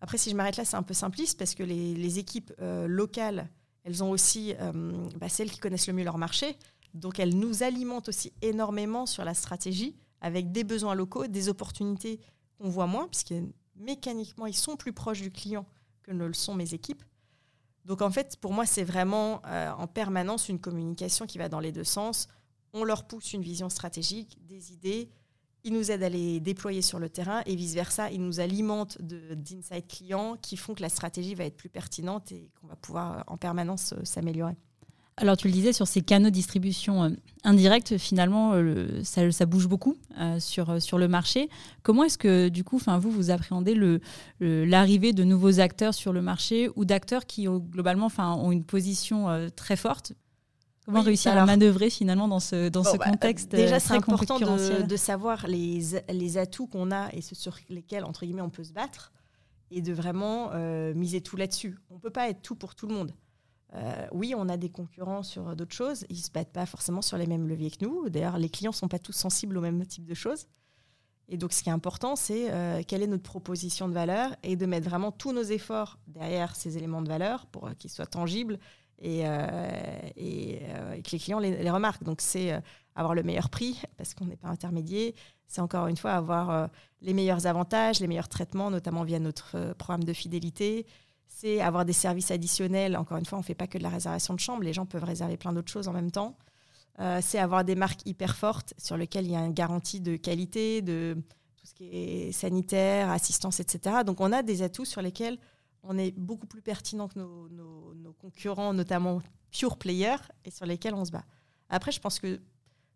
Après, si je m'arrête là, c'est un peu simpliste parce que les, équipes euh, locales, elles ont aussi euh, bah, celles qui connaissent le mieux leur marché. Donc elles nous alimentent aussi énormément sur la stratégie avec des besoins locaux, des opportunités on voit moins, puisque mécaniquement, ils sont plus proches du client que ne le sont mes équipes. Donc en fait, pour moi, c'est vraiment euh, en permanence une communication qui va dans les deux sens. On leur pousse une vision stratégique, des idées, ils nous aident à les déployer sur le terrain et vice-versa, ils nous alimentent d'insights clients qui font que la stratégie va être plus pertinente et qu'on va pouvoir en permanence euh, s'améliorer. Alors tu le disais sur ces canaux de distribution euh, indirects, finalement euh, ça, bouge beaucoup euh, sur, sur le marché. Comment est-ce que du coup, vous vous appréhendez l'arrivée de nouveaux acteurs sur le marché ou d'acteurs qui globalement ont une position très forte? Comment réussir à manœuvrer finalement dans ce, dans ce bah, contexte Déjà, c'est important de, de, savoir les, les atouts qu'on a et ceux sur lesquels, entre guillemets, on peut se battre et de vraiment miser tout là-dessus. On ne peut pas être tout pour tout le monde. Euh, oui, on a des concurrents sur d'autres choses. Ils ne se battent pas forcément sur les mêmes leviers que nous. D'ailleurs, les clients ne sont pas tous sensibles au même type de choses. Et donc, ce qui est important, c'est euh, quelle est notre proposition de valeur et de mettre vraiment tous nos efforts derrière ces éléments de valeur pour qu'ils soient tangibles et, euh, que les clients les remarquent. Donc, c'est avoir le meilleur prix parce qu'on n'est pas intermédiaire. C'est encore une fois avoir les meilleurs avantages, les meilleurs traitements, notamment via notre programme de fidélité c'est avoir des services additionnels. Encore une fois, on ne fait pas que de la réservation de chambre, les gens peuvent réserver plein d'autres choses en même temps. Euh, c'est avoir des marques hyper fortes sur lesquelles il y a une garantie de qualité, de tout ce qui est sanitaire, assistance, etc. Donc on a des atouts sur lesquels on est beaucoup plus pertinent que nos, concurrents, notamment pure players, et sur lesquels on se bat. Après, je pense que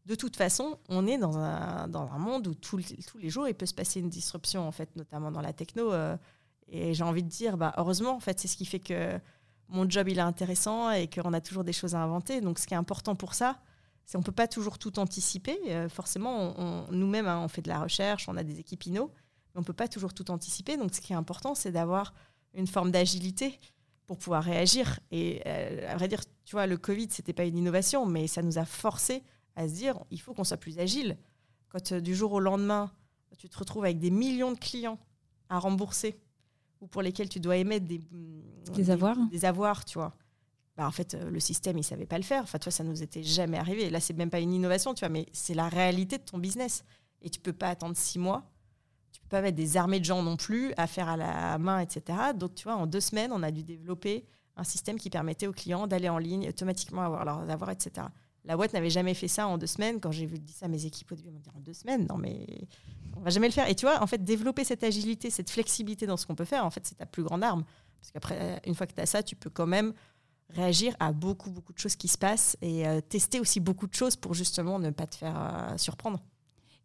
de toute façon, on est dans un, dans un monde où tous les jours, il peut se passer une disruption, en fait, notamment dans la techno. Euh, et j'ai envie de dire, bah, heureusement, en fait, c'est ce qui fait que mon job, il est intéressant et qu'on a toujours des choses à inventer. Donc, ce qui est important pour ça, c'est qu'on ne peut pas toujours tout anticiper. Euh, forcément, nous-mêmes, hein, on fait de la recherche, on a des équipes INO, mais on ne peut pas toujours tout anticiper. Donc, ce qui est important, c'est d'avoir une forme d'agilité pour pouvoir réagir. Et euh, à vrai dire, tu vois, le Covid, c'était pas une innovation, mais ça nous a forcé à se dire, il faut qu'on soit plus agile. Quand euh, du jour au lendemain, tu te retrouves avec des millions de clients à rembourser ou pour lesquels tu dois émettre des, mm, des, avoirs, des, avoirs, tu vois. Bah, en fait, le système, il savait pas le faire. Enfin, toi, ça nous était jamais arrivé. Là, c'est même pas une innovation, tu vois, mais c'est la réalité de ton business. Et tu peux pas attendre six mois pas mettre des armées de gens non plus à faire à la main, etc. Donc, tu vois, en deux semaines, on a dû développer un système qui permettait aux clients d'aller en ligne, automatiquement avoir leurs avoirs, etc. La boîte n'avait jamais fait ça en deux semaines. Quand j'ai vu dit ça à mes équipes au début, ils m'ont dit en deux semaines, non mais on va jamais le faire. Et tu vois, en fait, développer cette agilité, cette flexibilité dans ce qu'on peut faire, en fait, c'est ta plus grande arme. Parce qu'après, une fois que tu as ça, tu peux quand même réagir à beaucoup, beaucoup de choses qui se passent et euh, tester aussi beaucoup de choses pour justement ne pas te faire euh, surprendre.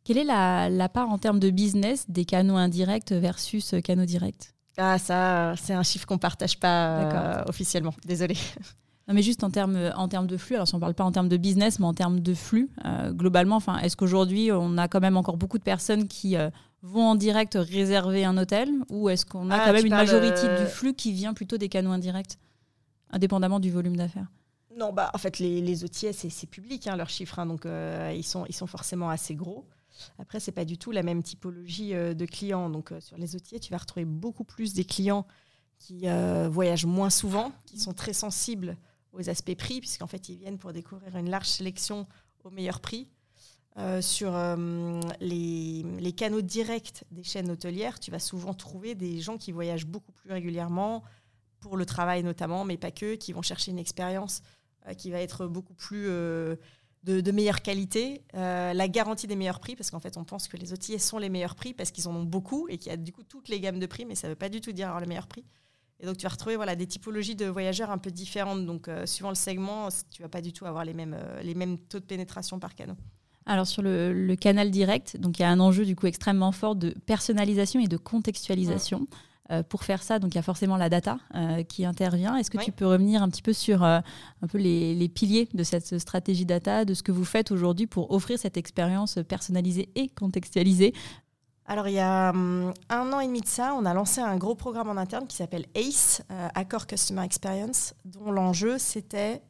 Quelle est la, part en termes de business des canaux indirects versus euh, canaux directs? Ah, ça, c'est un chiffre qu'on ne partage pas euh, officiellement. Désolée. Non, mais juste en termes, en termes de flux, alors si on ne parle pas en termes de business, mais en termes de flux, euh, globalement, est-ce qu'aujourd'hui, on a quand même encore beaucoup de personnes qui vont en direct réserver un hôtel ou est-ce qu'on a ah, quand même une majorité du flux qui vient plutôt des canaux indirects, indépendamment du volume d'affaires? Non, bah, en fait, les, les OTS, c'est public, hein, leurs chiffres, hein, donc ils, sont, ils sont forcément assez gros. Après, c'est pas du tout la même typologie euh, de clients. Donc, euh, sur les outils, tu vas retrouver beaucoup plus des clients qui euh, voyagent moins souvent, qui sont très sensibles aux aspects prix, puisqu'en fait, ils viennent pour découvrir une large sélection au meilleur prix. sur les, les, canaux directs des chaînes hôtelières, tu vas souvent trouver des gens qui voyagent beaucoup plus régulièrement, pour le travail notamment, mais pas que, qui vont chercher une expérience qui va être beaucoup plus de, meilleure qualité, euh, la garantie des meilleurs prix, parce qu'en fait, on pense que les OTS sont les meilleurs prix parce qu'ils en ont beaucoup et qu'il y a du coup toutes les gammes de prix, mais ça ne veut pas du tout dire avoir le meilleur prix. Et donc, tu vas retrouver voilà, des typologies de voyageurs un peu différentes. Donc, euh, suivant le segment, tu vas pas du tout avoir les mêmes, euh, les mêmes taux de pénétration par canal. Alors sur le, canal direct, donc il y a un enjeu du coup extrêmement fort de personnalisation et de contextualisation. Euh, pour faire ça, donc il y a forcément la data euh, qui intervient. Est-ce que tu peux revenir un petit peu sur euh, un peu les, piliers de cette stratégie data, de ce que vous faites aujourd'hui pour offrir cette expérience personnalisée et contextualisée alors, il y a hum, un an et demi de ça, on a lancé un gros programme en interne qui s'appelle ACE, Accord Customer Experience, dont l'enjeu c'était,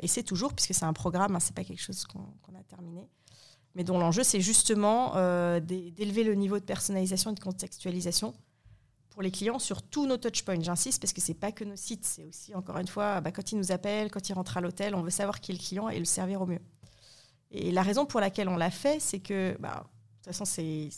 et c'est toujours, puisque c'est un programme, hein, c'est pas quelque chose qu'on a terminé, mais dont l'enjeu c'est justement d'élever le niveau de personnalisation et de contextualisation pour les clients sur tous nos touchpoints. J'insiste parce que c'est pas que nos sites, c'est aussi encore une fois bah, quand ils nous appellent, quand ils rentrent à l'hôtel, on veut savoir qui est le client et le servir au mieux. Et la raison pour laquelle on l'a fait, c'est que bah, de toute façon c'est,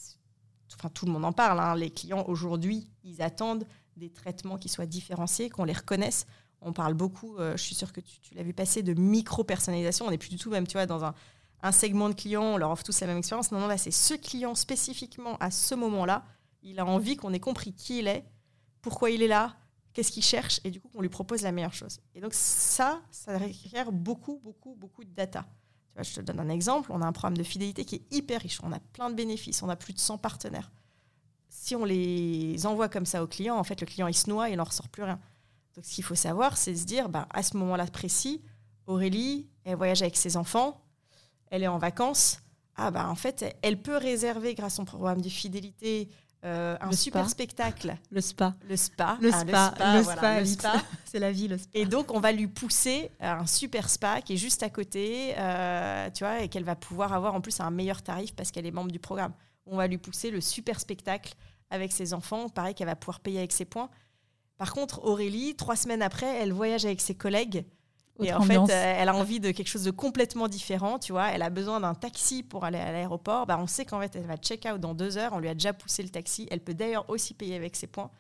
tout le monde en parle. Hein. les clients aujourd'hui, ils attendent des traitements qui soient différenciés, qu'on les reconnaisse. On parle beaucoup, euh, je suis sûre que tu, l'as vu passer, de micro-personnalisation. On n'est plus du tout même, tu vois, dans un, un segment de clients, on leur offre tous la même expérience. Non, non, là, c'est ce client spécifiquement à ce moment-là il a envie qu'on ait compris qui il est, pourquoi il est là, qu'est-ce qu'il cherche, et du coup qu'on lui propose la meilleure chose. Et donc ça, ça requiert beaucoup, beaucoup, beaucoup de data. Vois, je te donne un exemple. On a un programme de fidélité qui est hyper riche. On a plein de bénéfices. On a plus de 100 partenaires. Si on les envoie comme ça au client, en fait, le client, il se noie et il n'en ressort plus rien. Donc ce qu'il faut savoir, c'est se dire, bah, à ce moment-là précis, Aurélie, elle voyage avec ses enfants, elle est en vacances. Ah bah en fait, elle peut réserver grâce à son programme de fidélité euh, un super spectacle. Le spa. Le spa. Le spa. le spa. Le spa. C'est la vie, le spa. Et donc, on va lui pousser un super spa qui est juste à côté, euh, tu vois, et qu'elle va pouvoir avoir en plus un meilleur tarif parce qu'elle est membre du programme. On va lui pousser le super spectacle avec ses enfants, pareil qu'elle va pouvoir payer avec ses points. Par contre, Aurélie, trois semaines après, elle voyage avec ses collègues et en fait, euh, elle a envie de quelque chose de complètement différent, tu vois. Elle a besoin d'un taxi pour aller à l'aéroport. Bah, on sait qu'en fait, elle va check out dans deux heures. On lui a déjà poussé le taxi. Elle peut d'ailleurs aussi payer avec ses points.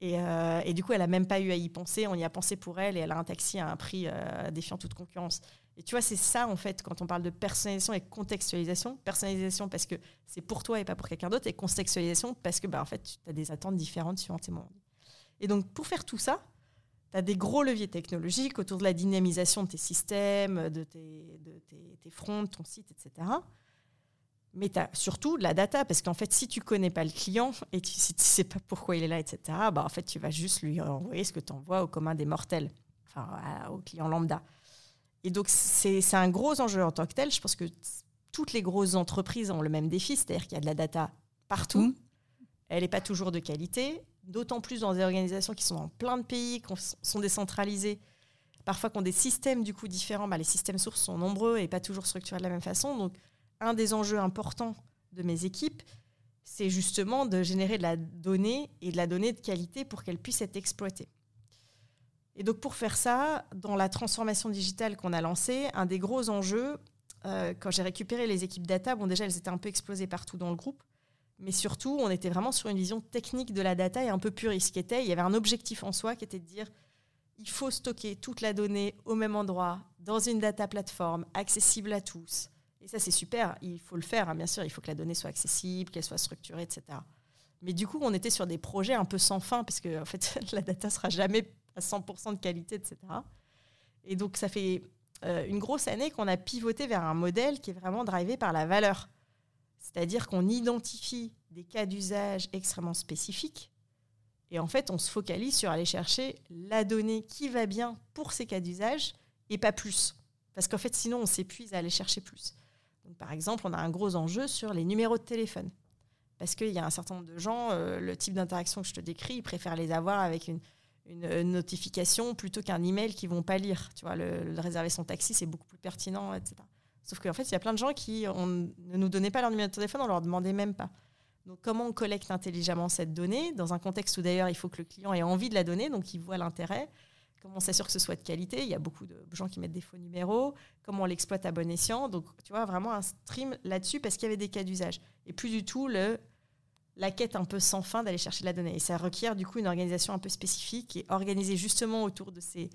Et, euh, et, du coup, elle n'a même pas eu à y penser. On y a pensé pour elle et elle a un taxi à un prix euh, défiant toute concurrence. Et tu vois, c'est ça, en fait, quand on parle de personnalisation et contextualisation. Personnalisation parce que c'est pour toi et pas pour quelqu'un d'autre. Et contextualisation parce que, bah, en fait, tu as des attentes différentes suivant tes moments. Et donc, pour faire tout ça, tu as des gros leviers technologiques autour de la dynamisation de tes systèmes, de tes, de tes, fronts, de ton site, etc. Mais tu as surtout de la data, parce qu'en fait, si tu connais pas le client et tu, si tu sais pas pourquoi il est là, etc., bah, en fait, tu vas juste lui envoyer ce que tu envoies au commun des mortels, enfin, au client lambda. Et donc, c'est un gros enjeu en tant que tel. Je pense que toutes les grosses entreprises ont le même défi, c'est-à-dire qu'il y a de la data partout. Elle n'est pas toujours de qualité d'autant plus dans des organisations qui sont dans plein de pays, qui sont décentralisées, parfois qui ont des systèmes du coup différents. Bah, les systèmes sources sont nombreux et pas toujours structurés de la même façon. Donc, un des enjeux importants de mes équipes, c'est justement de générer de la donnée et de la donnée de qualité pour qu'elle puisse être exploitée. Et donc pour faire ça, dans la transformation digitale qu'on a lancée, un des gros enjeux, euh, quand j'ai récupéré les équipes data, bon déjà elles étaient un peu explosées partout dans le groupe, mais surtout on était vraiment sur une vision technique de la data et un peu puriste, qui était, il y avait un objectif en soi qui était de dire, il faut stocker toute la donnée au même endroit, dans une data plateforme, accessible à tous. Et ça c'est super, il faut le faire, hein, bien sûr, il faut que la donnée soit accessible, qu'elle soit structurée, etc. Mais du coup, on était sur des projets un peu sans fin, parce que fait, la data sera jamais à 100% de qualité, etc. Et donc, ça fait euh, une grosse année qu'on a pivoté vers un modèle qui est vraiment drivé par la valeur. C'est-à-dire qu'on identifie des cas d'usage extrêmement spécifiques. Et en fait, on se focalise sur aller chercher la donnée qui va bien pour ces cas d'usage et pas plus. Parce qu'en fait, sinon, on s'épuise à aller chercher plus. Donc, par exemple, on a un gros enjeu sur les numéros de téléphone. Parce qu'il y a un certain nombre de gens, euh, le type d'interaction que je te décris, ils préfèrent les avoir avec une, une notification plutôt qu'un email qu'ils vont pas lire. Tu vois, le, réserver son taxi, c'est beaucoup plus pertinent, etc. Sauf qu'en fait, il y a plein de gens qui ne nous donnaient pas leur numéro de téléphone, on leur demandait même pas. Donc, comment on collecte intelligemment cette donnée dans un contexte où d'ailleurs il faut que le client ait envie de la donner, donc il voit l'intérêt. Comment on s'assure que ce soit de qualité? Il y a beaucoup de gens qui mettent des faux numéros. Comment on l'exploite à bon escient? Donc, tu vois, vraiment un stream là-dessus parce qu'il y avait des cas d'usage. Et plus du tout le la quête un peu sans fin d'aller chercher la donnée. Et ça requiert du coup une organisation un peu spécifique et organisée justement autour de ces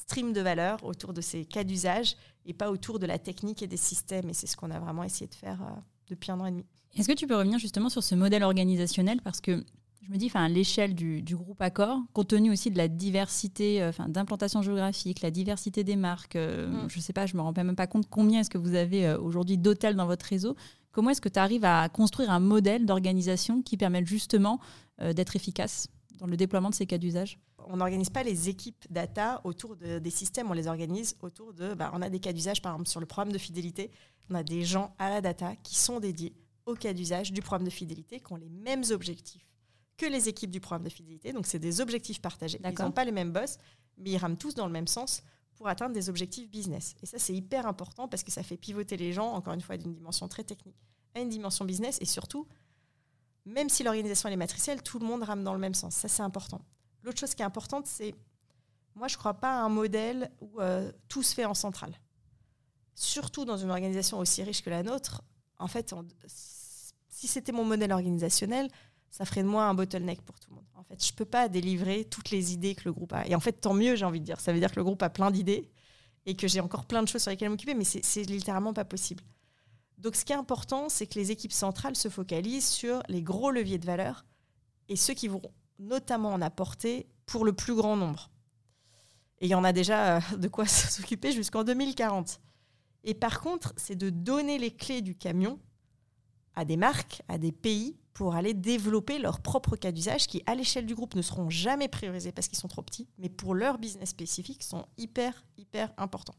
streams de valeur, autour de ces cas d'usage et pas autour de la technique et des systèmes. Et c'est ce qu'on a vraiment essayé de faire euh, depuis un an et demi. Est-ce que tu peux revenir justement sur ce modèle organisationnel? Parce que je me dis, à l'échelle du, groupe Accor, compte tenu aussi de la diversité euh, d'implantation géographique, la diversité des marques, euh, mm. je ne sais pas, je ne me rends même pas compte combien est-ce que vous avez aujourd'hui d'hôtels dans votre réseau. Comment est-ce que tu arrives à construire un modèle d'organisation qui permette justement d'être efficace? Dans le déploiement de ces cas d'usage on n'organise pas les équipes data autour des systèmes, on les organise autour de... Bah, on a des cas d'usage, par exemple, sur le programme de fidélité, on a des gens à la data qui sont dédiés aux cas d'usage du programme de fidélité, qui ont les mêmes objectifs que les équipes du programme de fidélité. Donc, c'est des objectifs partagés. Ils n'ont pas les mêmes boss, mais ils rament tous dans le même sens pour atteindre des objectifs business. Et ça, c'est hyper important parce que ça fait pivoter les gens, encore une fois, d'une dimension très technique à une dimension business. Et surtout, même si l'organisation est matricielle, tout le monde rame dans le même sens. Ça, c'est important. L'autre chose qui est importante, c'est, moi, je ne crois pas à un modèle où euh, tout se fait en centrale. Surtout dans une organisation aussi riche que la nôtre, en fait, si c'était mon modèle organisationnel, ça ferait de moi un bottleneck pour tout le monde. En fait, je peux pas délivrer toutes les idées que le groupe a. Et en fait, tant mieux, j'ai envie de dire. Ça veut dire que le groupe a plein d'idées et que j'ai encore plein de choses sur lesquelles m'occuper, mais c'est littéralement pas possible. Donc, ce qui est important, c'est que les équipes centrales se focalisent sur les gros leviers de valeur et ceux qui vont notamment en apporter pour le plus grand nombre. Et il y en a déjà euh, de quoi s'occuper jusqu'en 2040. Et par contre, c'est de donner les clés du camion à des marques, à des pays, pour aller développer leurs propres cas d'usage qui, à l'échelle du groupe, ne seront jamais priorisés parce qu'ils sont trop petits, mais pour leur business spécifique, sont hyper, hyper importants.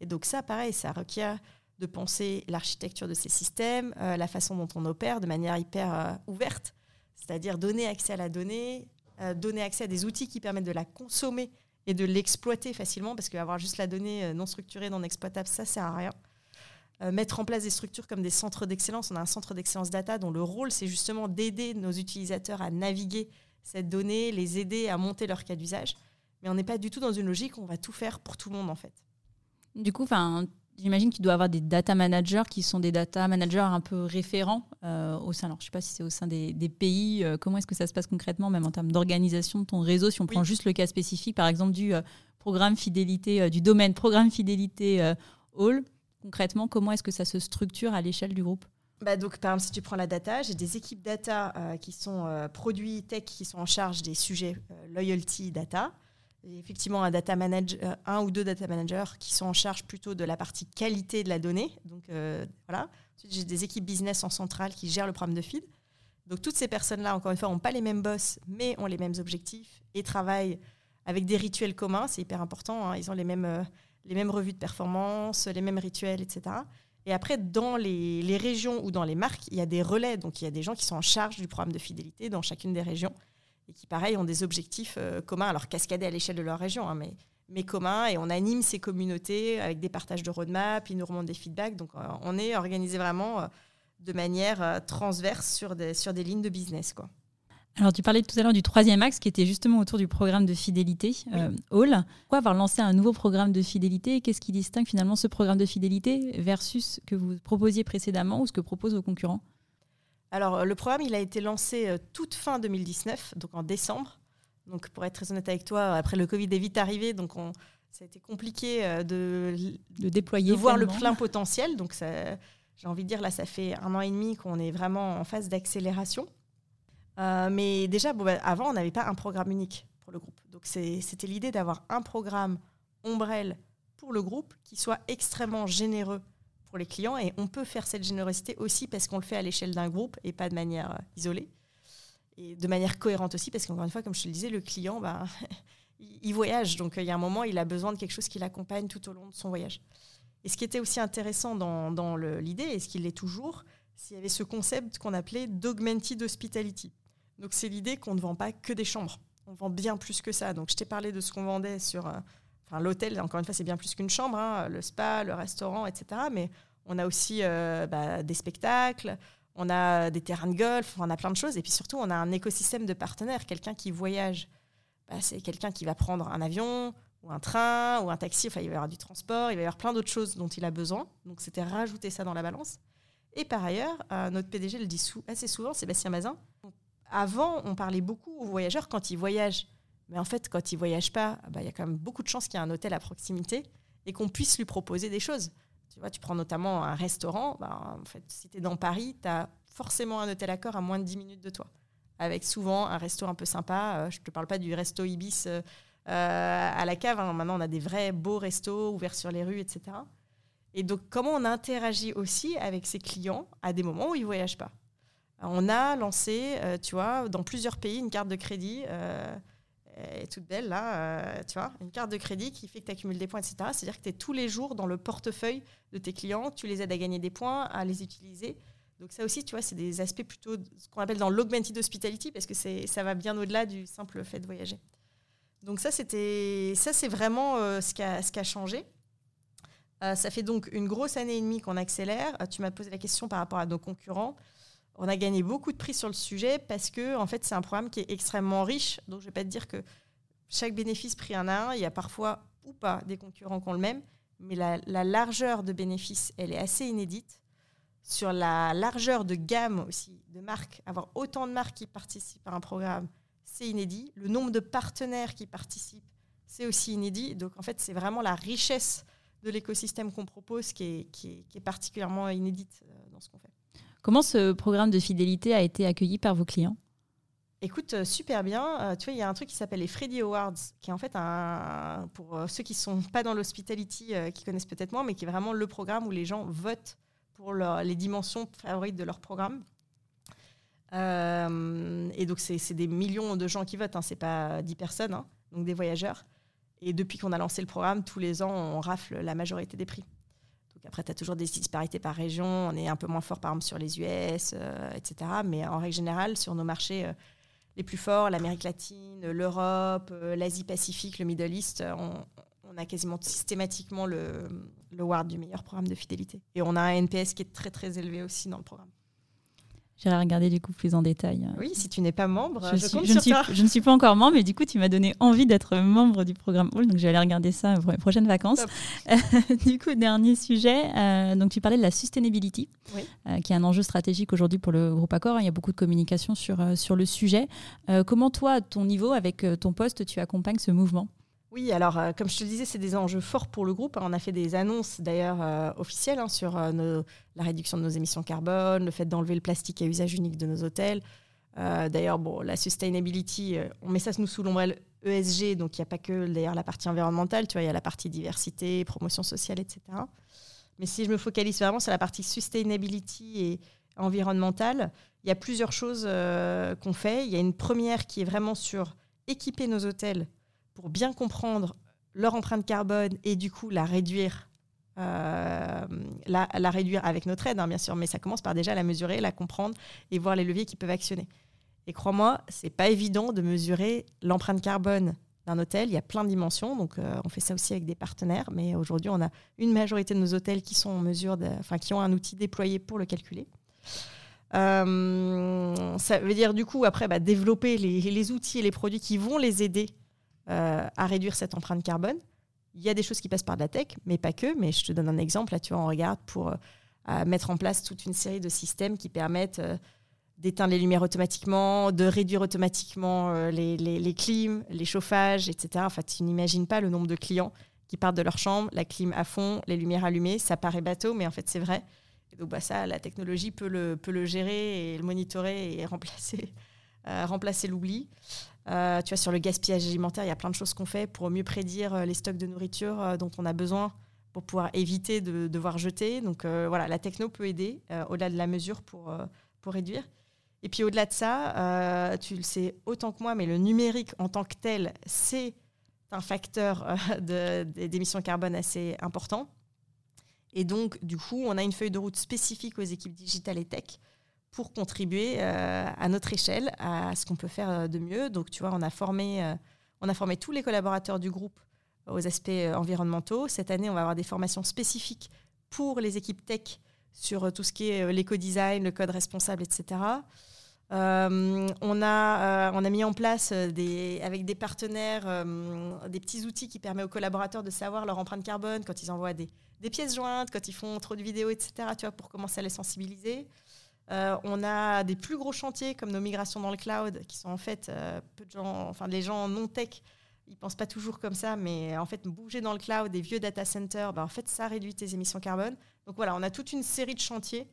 Et donc ça, pareil, ça requiert de penser l'architecture de ces systèmes, euh, la façon dont on opère de manière hyper euh, ouverte, c'est-à-dire donner accès à la donnée, euh, donner accès à des outils qui permettent de la consommer et de l'exploiter facilement, parce qu'avoir juste la donnée non structurée, non exploitable, ça sert à rien. Mettre en place des structures comme des centres d'excellence. On a un centre d'excellence data dont le rôle, c'est justement d'aider nos utilisateurs à naviguer cette donnée, les aider à monter leur cas d'usage. Mais on n'est pas du tout dans une logique où on va tout faire pour tout le monde, en fait. Du coup, j'imagine qu'il doit y avoir des data managers qui sont des data managers un peu référents euh, au sein. Alors, je ne sais pas si c'est au sein des, pays. Euh, comment est-ce que ça se passe concrètement, même en termes d'organisation de ton réseau Si on prend juste le cas spécifique, par exemple, du programme fidélité, du domaine programme fidélité All, concrètement, comment est-ce que ça se structure à l'échelle du groupe? Bah donc, par exemple, si tu prends la data, j'ai des équipes data euh, qui sont euh, produits tech qui sont en charge des sujets euh, loyalty data. Effectivement, un, data manager, un ou deux data managers qui sont en charge plutôt de la partie qualité de la donnée. Donc, voilà. Ensuite, j'ai des équipes business en centrale qui gèrent le programme de feed. Donc, toutes ces personnes-là, encore une fois, n'ont pas les mêmes boss, mais ont les mêmes objectifs et travaillent avec des rituels communs. C'est hyper important. Hein. Ils ont les mêmes les mêmes revues de performance, les mêmes rituels, etc. Et après, dans les, régions ou dans les marques, il y a des relais. Donc, il y a des gens qui sont en charge du programme de fidélité dans chacune des régions. Et qui, pareil, ont des objectifs communs, alors cascadés à l'échelle de leur région, hein, mais, mais communs. Et on anime ces communautés avec des partages de roadmap, ils nous remontent des feedbacks. Donc, on est organisé vraiment de manière transverse sur des, sur des lignes de business. Quoi. Alors, tu parlais tout à l'heure du troisième axe qui était justement autour du programme de fidélité, euh, Hall. Pourquoi avoir lancé un nouveau programme de fidélité? Qu'est-ce qui distingue finalement ce programme de fidélité versus ce que vous proposiez précédemment ou ce que proposent vos concurrents? Alors, le programme, il a été lancé euh, toute fin 2019, donc en décembre. Donc, pour être très honnête avec toi, après le Covid est vite arrivé, donc on, ça a été compliqué euh, de, de déployer, de voir le plein potentiel. Donc, j'ai envie de dire, là, ça fait un an et demi qu'on est vraiment en phase d'accélération. Euh, mais déjà, bon, bah, avant, on n'avait pas un programme unique pour le groupe. Donc c'était l'idée d'avoir un programme ombrelle pour le groupe qui soit extrêmement généreux pour les clients. Et on peut faire cette générosité aussi parce qu'on le fait à l'échelle d'un groupe et pas de manière euh, isolée. Et de manière cohérente aussi, parce qu'encore une fois, comme je te le disais, le client, bah, il voyage. Donc il y a un moment, il a besoin de quelque chose qui l'accompagne tout au long de son voyage. Et ce qui était aussi intéressant dans, dans l'idée, et ce qu'il l'est toujours, s'il y avait ce concept qu'on appelait d'augmented hospitality. Donc c'est l'idée qu'on ne vend pas que des chambres. On vend bien plus que ça. Donc je t'ai parlé de ce qu'on vendait sur euh, l'hôtel. Encore une fois, c'est bien plus qu'une chambre, hein, le spa, le restaurant, etc. Mais on a aussi euh, bah, des spectacles, on a des terrains de golf, on a plein de choses. Et puis surtout, on a un écosystème de partenaires. Quelqu'un qui voyage, bah, c'est quelqu'un qui va prendre un avion ou un train ou un taxi. Enfin, il va y avoir du transport, il va y avoir plein d'autres choses dont il a besoin. Donc c'était rajouter ça dans la balance. Et par ailleurs, euh, notre PDG le dit assez souvent, Sébastien Mazin, avant, on parlait beaucoup aux voyageurs quand ils voyagent. Mais en fait, quand ils ne voyagent pas, bah, il y a quand même beaucoup de chances qu'il y ait un hôtel à proximité et qu'on puisse lui proposer des choses. Tu vois, tu prends notamment un restaurant. Bah, en fait, si tu es dans Paris, tu as forcément un hôtel à corps à moins de 10 minutes de toi. Avec souvent un resto un peu sympa. Euh, je ne te parle pas du resto Ibis euh, euh, à la cave. Hein. Maintenant, on a des vrais beaux restos ouverts sur les rues, etc. Et donc, comment on interagit aussi avec ses clients à des moments où ils ne voyagent pas? On a lancé, tu vois, dans plusieurs pays, une carte de crédit. Euh, toute belle là, euh, tu vois, une carte de crédit qui fait que tu accumules des points, etc. C'est-à-dire que tu es tous les jours dans le portefeuille de tes clients, tu les aides à gagner des points, à les utiliser. Donc ça aussi, tu vois, c'est des aspects plutôt ce qu'on appelle dans l'augmented hospitality parce que ça va bien au-delà du simple fait de voyager. Donc ça, c'était, ça c'est vraiment ce, qui a, ce qui a changé. ça fait donc une grosse année et demie qu'on accélère. tu m'as posé la question par rapport à nos concurrents. On a gagné beaucoup de prix sur le sujet parce que en fait, c'est un programme qui est extrêmement riche. Donc, je ne vais pas te dire que chaque bénéfice pris un à un, il y a parfois ou pas des concurrents qui ont le même, mais la, largeur de bénéfices, elle est assez inédite. Sur la largeur de gamme aussi de marques, avoir autant de marques qui participent à un programme, c'est inédit. Le nombre de partenaires qui participent, c'est aussi inédit. Donc en fait, c'est vraiment la richesse de l'écosystème qu'on propose qui est, particulièrement inédite euh, dans ce qu'on fait. Comment ce programme de fidélité a été accueilli par vos clients? Écoute, euh, super bien. Euh, tu vois, il y a un truc qui s'appelle les Freddy Awards, qui est en fait un, pour euh, ceux qui ne sont pas dans l'hospitality, qui connaissent peut-être moins, mais qui est vraiment le programme où les gens votent pour les dimensions favorites de leur programme. et donc, c'est des millions de gens qui votent, hein, c'est pas 10 personnes, hein, donc des voyageurs. Et depuis qu'on a lancé le programme, tous les ans, on rafle la majorité des prix après, tu as toujours des disparités par région. On est un peu moins fort, par exemple, sur les US, euh, etc. Mais en règle générale, sur nos marchés euh, les plus forts, l'Amérique latine, l'Europe, euh, l'Asie-Pacifique, le Middle East, on, a quasiment systématiquement le, le du meilleur programme de fidélité. Et on a un NPS qui est très, très élevé aussi dans le programme. J'irai regarder du coup plus en détail. Oui, si tu n'es pas membre, je, suis, je, ne suis, je, ne suis, pas encore membre, mais du coup, tu m'as donné envie d'être membre du programme Hall, donc je vais aller regarder ça pour les prochaines vacances. du coup, dernier sujet, euh, donc tu parlais de la sustainability, euh, qui est un enjeu stratégique aujourd'hui pour le groupe Accor. Il y a beaucoup de communication sur, euh, sur le sujet. comment toi, à ton niveau, avec ton poste, tu accompagnes ce mouvement? Oui, alors euh, comme je te disais, c'est des enjeux forts pour le groupe. On a fait des annonces d'ailleurs euh, officielles hein, sur euh, la réduction de nos émissions carbone, le fait d'enlever le plastique à usage unique de nos hôtels. d'ailleurs, bon, la sustainability, on met ça nous sous l'ombrelle ESG, donc il n'y a pas que d'ailleurs la partie environnementale, tu vois, il y a la partie diversité, promotion sociale, etc. Mais si je me focalise vraiment sur la partie sustainability et environnementale, il y a plusieurs choses qu'on fait. Il y a une première qui est vraiment sur équiper nos hôtels pour bien comprendre leur empreinte carbone et du coup la réduire, euh, la, réduire avec notre aide, hein, bien sûr, mais ça commence par déjà la mesurer, la comprendre et voir les leviers qu'ils peuvent actionner. Et crois-moi, c'est pas évident de mesurer l'empreinte carbone d'un hôtel. Il y a plein de dimensions, donc euh, on fait ça aussi avec des partenaires. Mais aujourd'hui, on a une majorité de nos hôtels qui sont en mesure, enfin, qui ont un outil déployé pour le calculer. Euh, ça veut dire du coup après bah, développer les, outils et les produits qui vont les aider euh, à réduire cette empreinte carbone. Il y a des choses qui passent par de la tech, mais pas que. Mais je te donne un exemple. Là, tu vois, on regarde pour mettre en place toute une série de systèmes qui permettent d'éteindre les lumières automatiquement, de réduire automatiquement euh, les, les, clims, les chauffages, etc. Enfin, tu n'imagines pas le nombre de clients qui partent de leur chambre, la clim à fond, les lumières allumées. Ça paraît bateau, mais en fait, c'est vrai. Donc, bah, ça, la technologie peut le, peut le gérer et le monitorer et remplacer, euh, remplacer l'oubli. Euh, tu vois, sur le gaspillage alimentaire, il y a plein de choses qu'on fait pour mieux prédire les stocks de nourriture dont on a besoin pour pouvoir éviter de devoir jeter. Donc, voilà, la techno peut aider au-delà de la mesure pour, pour réduire. Et puis au-delà de ça, euh, tu le sais autant que moi, mais le numérique en tant que tel, c'est un facteur euh, d'émissions carbone assez important. Et donc, du coup, on a une feuille de route spécifique aux équipes digitales et tech pour contribuer euh, à notre échelle à ce qu'on peut faire de mieux. Donc, tu vois, on a formé, on a formé tous les collaborateurs du groupe aux aspects environnementaux. Cette année, on va avoir des formations spécifiques pour les équipes tech sur tout ce qui est l'éco-design, le code responsable, etc. Euh, on, a, euh, on a mis en place euh, des, avec des partenaires des petits outils qui permettent aux collaborateurs de savoir leur empreinte carbone quand ils envoient des, des pièces jointes, quand ils font trop de vidéos, etc. Tu vois, pour commencer à les sensibiliser. On a des plus gros chantiers comme nos migrations dans le cloud, qui sont en fait peu de gens, enfin les gens non tech, ils pensent pas toujours comme ça, mais en fait bouger dans le cloud des vieux data centers, bah, en fait ça réduit tes émissions carbone. Donc voilà, on a toute une série de chantiers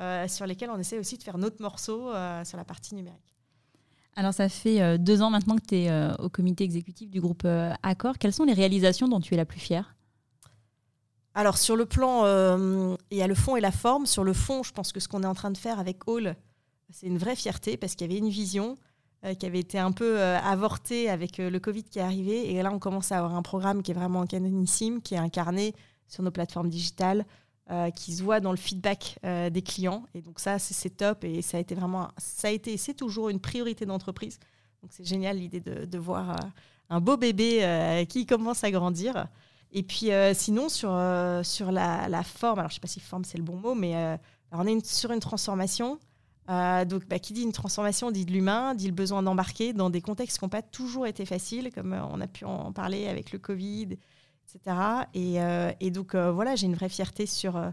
euh, sur lesquels on essaie aussi de faire notre morceau euh, sur la partie numérique. Alors ça fait euh, deux ans maintenant que tu es au comité exécutif du groupe Accor. Quelles sont les réalisations dont tu es la plus fière? Alors sur le plan, il y a le fond et la forme. Sur le fond, je pense que ce qu'on est en train de faire avec Hall, c'est une vraie fierté parce qu'il y avait une vision qui avait été un peu avortée avec le Covid qui est arrivé. Et là, on commence à avoir un programme qui est vraiment canonissime, qui est incarné sur nos plateformes digitales, euh, qui se voit dans le feedback euh, des clients. Et donc ça, c'est top et ça a été vraiment, ça a été, c'est toujours une priorité d'entreprise. Donc c'est génial l'idée de, voir euh, un beau bébé qui commence à grandir. Et puis sinon sur sur la, forme, alors je sais pas si forme c'est le bon mot, mais on est sur une transformation. donc, bah, qui dit une transformation dit de l'humain, dit le besoin d'embarquer dans des contextes qui n'ont pas toujours été faciles, comme on a pu en parler avec le Covid etc. Euh, et, donc, euh, voilà, j'ai une vraie fierté sur euh,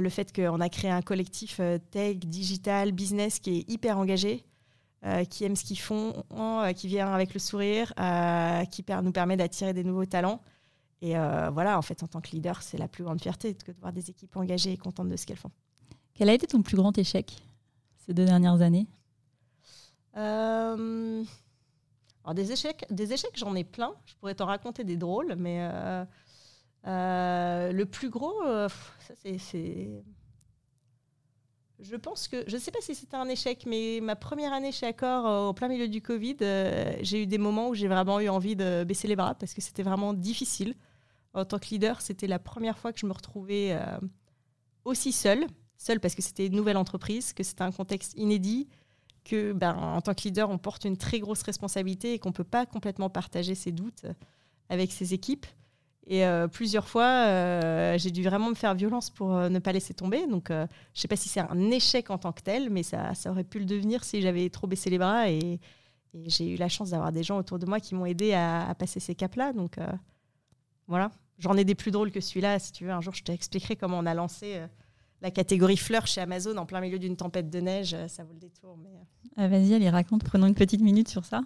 le fait qu'on a créé un collectif tech, digital, business qui est hyper engagé, qui aime ce qu'ils font, qui vient avec le sourire, qui nous permet d'attirer des nouveaux talents. Et voilà, en fait, en tant que leader, c'est la plus grande fierté que de voir des équipes engagées et contentes de ce qu'elles font. Quel a été ton plus grand échec ces deux dernières années? Alors des échecs, des échecs, j'en ai plein. Je pourrais t'en raconter des drôles, mais euh, euh, le plus gros, euh, ça c'est, Je pense que, je ne sais pas si c'était un échec, mais ma première année chez Accor, au plein milieu du Covid, j'ai eu des moments où j'ai vraiment eu envie de baisser les bras parce que c'était vraiment difficile. En tant que leader, c'était la première fois que je me retrouvais aussi seule. Seule parce que c'était une nouvelle entreprise, que c'était un contexte inédit, que, ben, en tant que leader, on porte une très grosse responsabilité et qu'on ne peut pas complètement partager ses doutes avec ses équipes. Et euh, plusieurs fois, euh, j'ai dû vraiment me faire violence pour euh, ne pas laisser tomber. Donc, je ne sais pas si c'est un échec en tant que tel, mais ça, ça aurait pu le devenir si j'avais trop baissé les bras. Et, j'ai eu la chance d'avoir des gens autour de moi qui m'ont aidé à, à, passer ces caps-là. Donc, voilà. J'en ai des plus drôles que celui-là. Si tu veux, un jour, je t'expliquerai comment on a lancé la catégorie fleurs chez Amazon en plein milieu d'une tempête de neige, euh, ça vaut le détour. Mais... Euh. Ah, vas-y, allez, raconte, prenons une petite minute sur ça.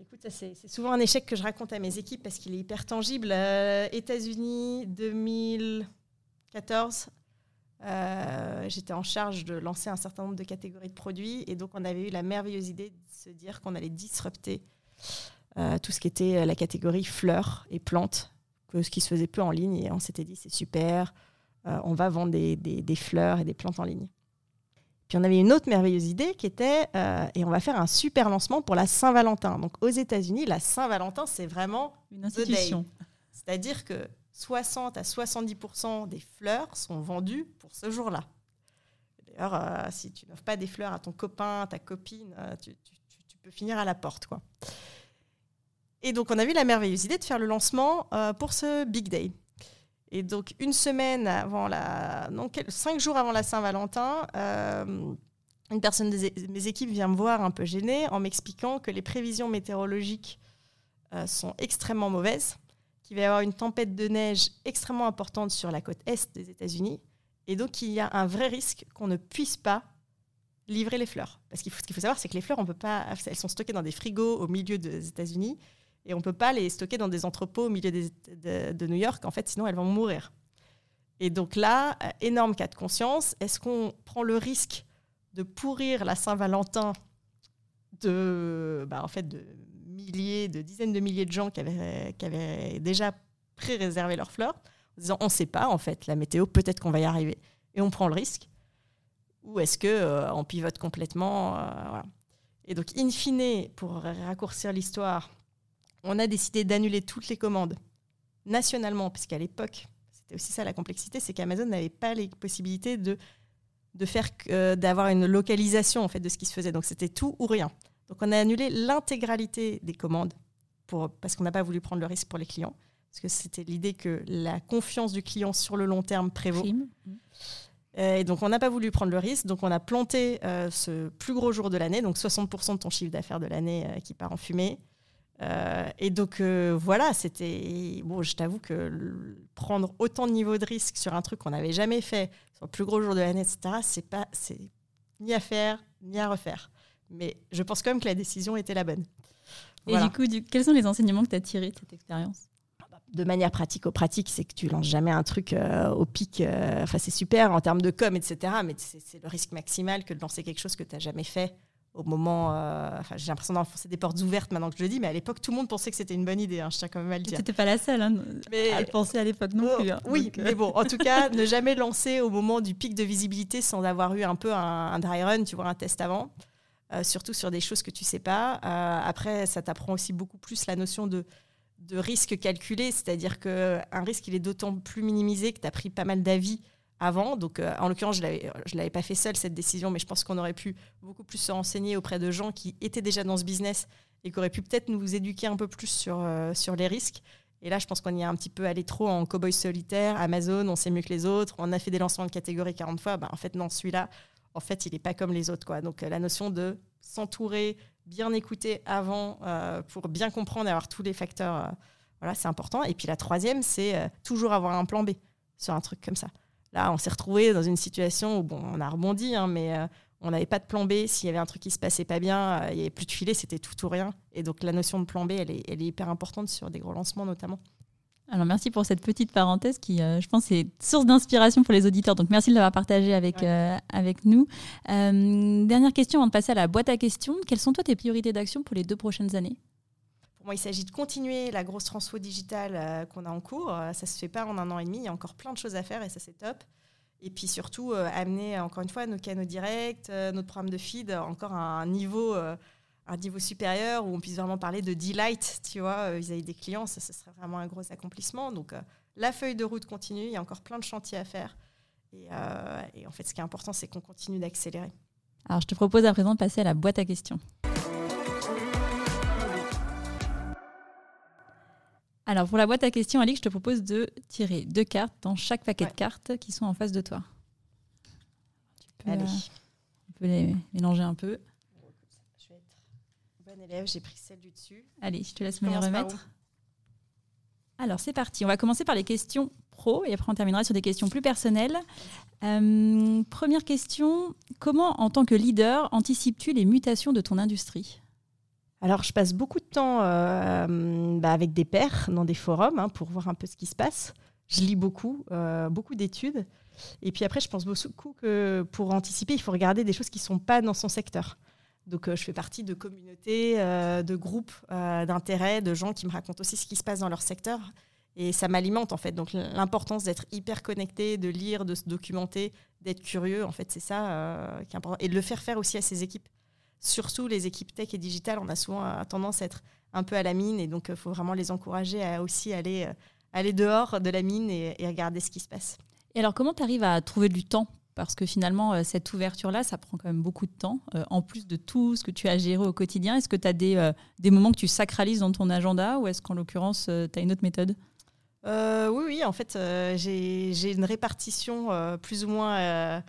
Écoute, c'est souvent un échec que je raconte à mes équipes parce qu'il est hyper tangible. Euh, États-Unis, 2014, j'étais en charge de lancer un certain nombre de catégories de produits et donc on avait eu la merveilleuse idée de se dire qu'on allait disrupter tout ce qui était la catégorie fleurs et plantes, que ce qui se faisait peu en ligne et on s'était dit c'est super euh, on va vendre des, fleurs et des plantes en ligne. Puis on avait une autre merveilleuse idée qui était, euh, et on va faire un super lancement pour la Saint-Valentin. Donc aux États-Unis, la Saint-Valentin, c'est vraiment une institution. C'est-à-dire que 60 à 70% des fleurs sont vendues pour ce jour-là. D'ailleurs, euh, si tu n'offres pas des fleurs à ton copain, ta copine, tu, tu- tu- tu peux finir à la porte. Quoi. Et donc, on a eu la merveilleuse idée de faire le lancement euh, pour ce Big Day. Et donc, une semaine avant la. Non, cinq jours avant la Saint-Valentin, euh, une personne de mes équipes vient me voir un peu gênée en m'expliquant que les prévisions météorologiques euh, sont extrêmement mauvaises, qu'il va y avoir une tempête de neige extrêmement importante sur la côte est des États-Unis. Et donc, il y a un vrai risque qu'on ne puisse pas livrer les fleurs. Parce qu'il faut, ce qu'il faut savoir, c'est que les fleurs, on peut pas, elles sont stockées dans des frigos au milieu des États-Unis et on ne peut pas les stocker dans des entrepôts au milieu de, New York. En fait, sinon, elles vont mourir. Et donc là, euh, énorme cas de conscience. Est-ce qu'on prend le risque de pourrir la Saint-Valentin de, bah, en fait, de milliers, de dizaines de milliers de gens qui avaient, déjà pré-réservé leurs fleurs, en disant on ne sait pas, en fait, la météo, peut-être qu'on va y arriver, et on prend le risque Ou est-ce que euh, pivote complètement euh. Et donc, in fine, pour raccourcir l'histoire, on a décidé d'annuler toutes les commandes nationalement, puisqu'à l'époque, c'était aussi ça la complexité, c'est qu'Amazon n'avait pas les possibilités de, de faire euh, d'avoir une localisation en fait de ce qui se faisait. Donc c'était tout ou rien. Donc on a annulé l'intégralité des commandes pour, parce qu'on n'a pas voulu prendre le risque pour les clients, parce que c'était l'idée que la confiance du client sur le long terme prévaut. Prime. Euh, Et donc, on n'a pas voulu prendre le risque. Donc, on a planté euh, ce plus gros jour de l'année, donc 60% de ton chiffre d'affaires de l'année euh, qui part en fumée. Euh, et donc, euh, voilà, c'était. Bon, je t'avoue que le- prendre autant de niveau de risque sur un truc qu'on n'avait jamais fait, sur le plus gros jour de l'année, etc., c'est pas. C'est ni à faire, ni à refaire. Mais je pense quand même que la décision était la bonne. Et du coup, du- quels sont les enseignements que tu as tirés de cette expérience? De manière pratique au pratique, c'est que tu lances jamais un truc euh, au pic. Enfin, c'est super en termes de com, etc. Mais c'est c'est le risque maximal que de lancer quelque chose que tu n'as jamais fait au moment. euh, Enfin, j'ai l'impression d'enfoncer des portes ouvertes maintenant que je le dis, mais à l'époque, tout le monde pensait que c'était une bonne idée. hein, je tiens quand même à le Tu dire. n'étais pas la seule hein, Mais- à le penser à l'époque non Oh, plus. hein. oui, Donc, euh, mais bon, en tout cas, ne jamais lancer au moment du pic de visibilité sans avoir eu un peu un, un dry run, tu vois, un test avant. Euh, surtout sur des choses que tu sais pas. Après, ça t'apprend aussi beaucoup plus la notion de, de risque calculé, c'est-à-dire qu'un risque, il est d'autant plus minimisé que tu as pris pas mal d'avis avant. Donc, euh, en l'occurrence, je ne l'avais pas fait seule, cette décision, mais je pense qu'on aurait pu beaucoup plus se renseigner auprès de gens qui étaient déjà dans ce business et qui auraient pu peut-être nous éduquer un peu plus sur, euh, les risques. Et là, je pense qu'on y a un petit peu allé trop en cowboy solitaire, Amazon, on sait mieux que les autres, on a fait des lancements de catégorie 40 fois. Ben, en fait, non, celui-là, en fait, il n'est pas comme les autres. Quoi. Donc, euh, la notion de s'entourer, bien écouter avant pour bien comprendre et avoir tous les facteurs, voilà, c'est important. Et puis la troisième, c'est toujours avoir un plan B sur un truc comme ça. Là, on s'est retrouvé dans une situation où, bon, on a rebondi, hein, mais euh, on n'avait pas de plan B. S'il y avait un truc qui se passait pas bien, euh, il n'y avait plus de filet, c'était tout ou rien. Et donc, la notion de plan B, elle est, elle est hyper importante sur des gros lancements notamment. Alors merci pour cette petite parenthèse qui, euh, je pense, est source d'inspiration pour les auditeurs. Donc merci de l'avoir partagé avec, Ouais. euh, avec nous. Euh, dernière question avant de passer à la boîte à questions. Quelles sont toi tes priorités d'action pour les deux prochaines années? Pour moi, il s'agit de continuer la grosse transfo digitale euh, qu'on a en cours. Euh, ça se fait pas en un an et demi. Il y a encore plein de choses à faire et ça, c'est top. Et puis surtout, euh, amener encore une fois nos canaux directs, notre programme de feed encore à un niveau, un niveau supérieur où on puisse vraiment parler de delight, tu vois, vis-à-vis des clients. Ça, ce serait vraiment un gros accomplissement. Donc, la feuille de route continue. Il y a encore plein de chantiers à faire. Et en fait, ce qui est important, c'est qu'on continue d'accélérer. Alors je te propose à présent de passer à la boîte à questions. Alors pour la boîte à questions, Alix, je te propose de tirer deux cartes dans chaque paquet Ouais. de cartes qui sont en face de toi. Tu peux, Allez. euh, on peut les mélanger un peu. Je vais être bonne élève. J'ai pris celle du dessus. Allez, je te laisse me les Commence par remettre. Alors, c'est parti. On va commencer par les questions pro et après on terminera sur des questions plus personnelles. Euh, première question, comment en tant que leader anticipes-tu les mutations de ton industrie? Alors, je passe beaucoup de temps euh, bah, avec des pairs dans des forums hein, pour voir un peu ce qui se passe. Je lis beaucoup, euh, beaucoup d'études. Et puis après, je pense beaucoup que pour anticiper, il faut regarder des choses qui ne sont pas dans son secteur. Donc, euh, je fais partie de communautés, de groupes d'intérêt, de gens qui me racontent aussi ce qui se passe dans leur secteur. Et ça m'alimente, en fait. Donc, l'importance d'être hyper connecté, de lire, de se documenter, d'être curieux, en fait, c'est ça qui est important. Et de le faire faire aussi à ses équipes surtout les équipes tech et digitales, on a souvent euh, tendance à être un peu à la mine et donc il faut vraiment les encourager à aussi aller, euh, aller dehors de la mine et, et regarder ce qui se passe. Et alors, comment tu arrives à trouver du temps? Parce que finalement, cette ouverture-là, ça prend quand même beaucoup de temps. en plus de tout ce que tu as géré au quotidien, est-ce que tu as des, des moments que tu sacralises dans ton agenda ou est-ce qu'en l'occurrence, tu as une autre méthode? Oui, oui, en fait, j'ai une répartition plus ou moins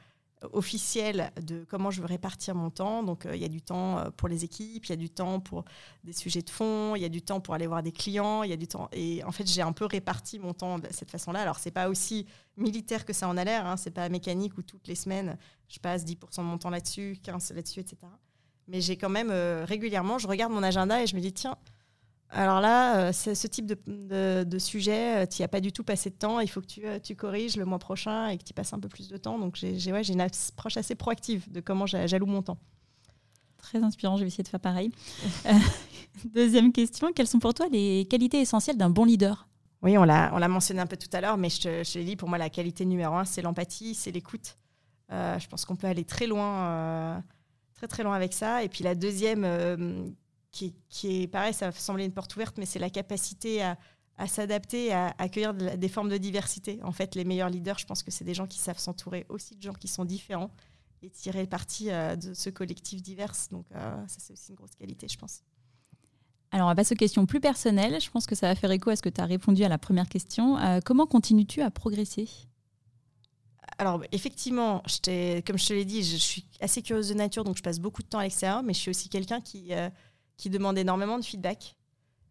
officielle de comment je veux répartir mon temps. Donc, euh, il y a du temps euh, pour les équipes, il y a du temps pour des sujets de fond, il y a du temps pour aller voir des clients, il y a du temps. Et en fait, j'ai un peu réparti mon temps de cette façon-là. Alors, c'est pas aussi militaire que ça en a l'air. Hein. C'est pas mécanique où toutes les semaines, je passe 10% de mon temps là-dessus, 15% là-dessus, etc. Mais j'ai quand même euh, régulièrement, je regarde mon agenda et je me dis, tiens, alors là, euh, c'est ce type de, sujet, euh, tu n'y as pas du tout passé de temps. Il faut que tu, euh, tu corriges le mois prochain et que tu passes un peu plus de temps. Donc, j'ai une approche assez proactive de comment j'alloue mon temps. Très inspirant, je vais essayer de faire pareil. deuxième question, quelles sont pour toi les qualités essentielles d'un bon leader? Oui, on l'a mentionné un peu tout à l'heure, mais je te, je l'ai dit, pour moi, la qualité numéro un, c'est l'empathie, c'est l'écoute. je pense qu'on peut aller très loin, très très loin avec ça. Et puis la deuxième qui, est pareil, ça va sembler une porte ouverte, mais c'est la capacité à, s'adapter, à, accueillir des formes de diversité. En fait, les meilleurs leaders, je pense que c'est des gens qui savent s'entourer aussi de gens qui sont différents et tirer parti euh, de ce collectif divers. Donc euh, ça, c'est aussi une grosse qualité, je pense. Alors, on va passer aux questions plus personnelles. Je pense que ça va faire écho à ce que tu as répondu à la première question. Euh, comment continues-tu à progresser? Alors effectivement, comme je te l'ai dit, je suis assez curieuse de nature, donc je passe beaucoup de temps à l'extérieur, mais je suis aussi quelqu'un qui, qui demande énormément de feedback.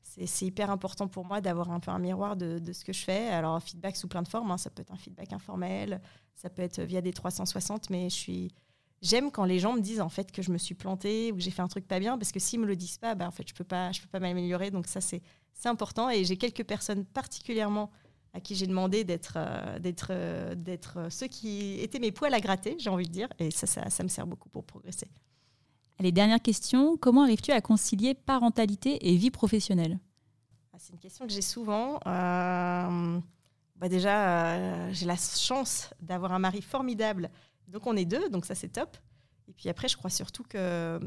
C'est hyper important pour moi d'avoir un peu un miroir de, ce que je fais. Alors, feedback sous plein de formes, hein. ça peut être un feedback informel, ça peut être via des 360, mais je suis. J'aime quand les gens me disent en fait que je me suis plantée ou que j'ai fait un truc pas bien, parce que s'ils me le disent pas, bah, en fait, je peux pas, je peux pas m'améliorer. Donc ça, c'est important. Et j'ai quelques personnes particulièrement à qui j'ai demandé d'être euh, d'être euh, d'être ceux qui étaient mes poils à gratter, j'ai envie de dire. Et ça, ça me sert beaucoup pour progresser. Allez, dernière question. Comment arrives-tu à concilier parentalité et vie professionnelle? Ah, C'est une question que j'ai souvent. Euh, bah déjà, euh, j'ai la chance d'avoir un mari formidable. Donc on est deux, donc ça c'est top. Et puis après, je crois surtout que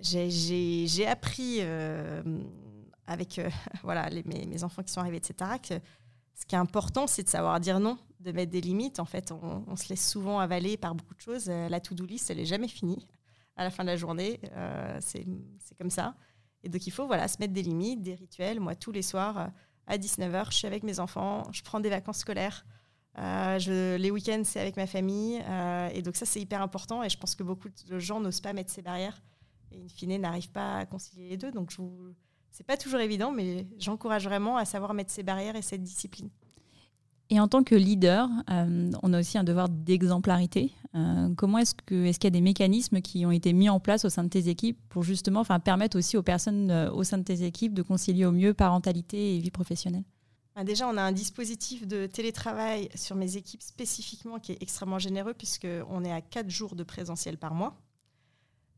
j'ai appris euh, avec voilà, mes, enfants qui sont arrivés, etc., que ce qui est important, c'est de savoir dire non, de mettre des limites. En fait, on, on se laisse souvent avaler par beaucoup de choses. La to-do list, elle n'est jamais finie à la fin de la journée. Euh, c'est comme ça. Et donc, il faut voilà, se mettre des limites, des rituels. Moi, tous les soirs, euh, à 19h, je suis avec mes enfants, je prends des vacances scolaires. Euh, les week-ends, c'est avec ma famille. et donc, ça, c'est hyper important. Et je pense que beaucoup de gens n'osent pas mettre ces barrières. Et in fine, n'arrivent pas à concilier les deux. Donc, je vous... c'est pas toujours évident, mais j'encourage vraiment à savoir mettre ces barrières et cette discipline. Et en tant que leader, euh, on a aussi un devoir d'exemplarité. Euh, comment est-ce qu'il y a des mécanismes qui ont été mis en place au sein de tes équipes pour justement, enfin, permettre aussi aux personnes euh, au sein de tes équipes de concilier au mieux parentalité et vie professionnelle? Bah, Déjà, on a un dispositif de télétravail sur mes équipes spécifiquement qui est extrêmement généreux puisqu'on est à quatre jours de présentiel par mois.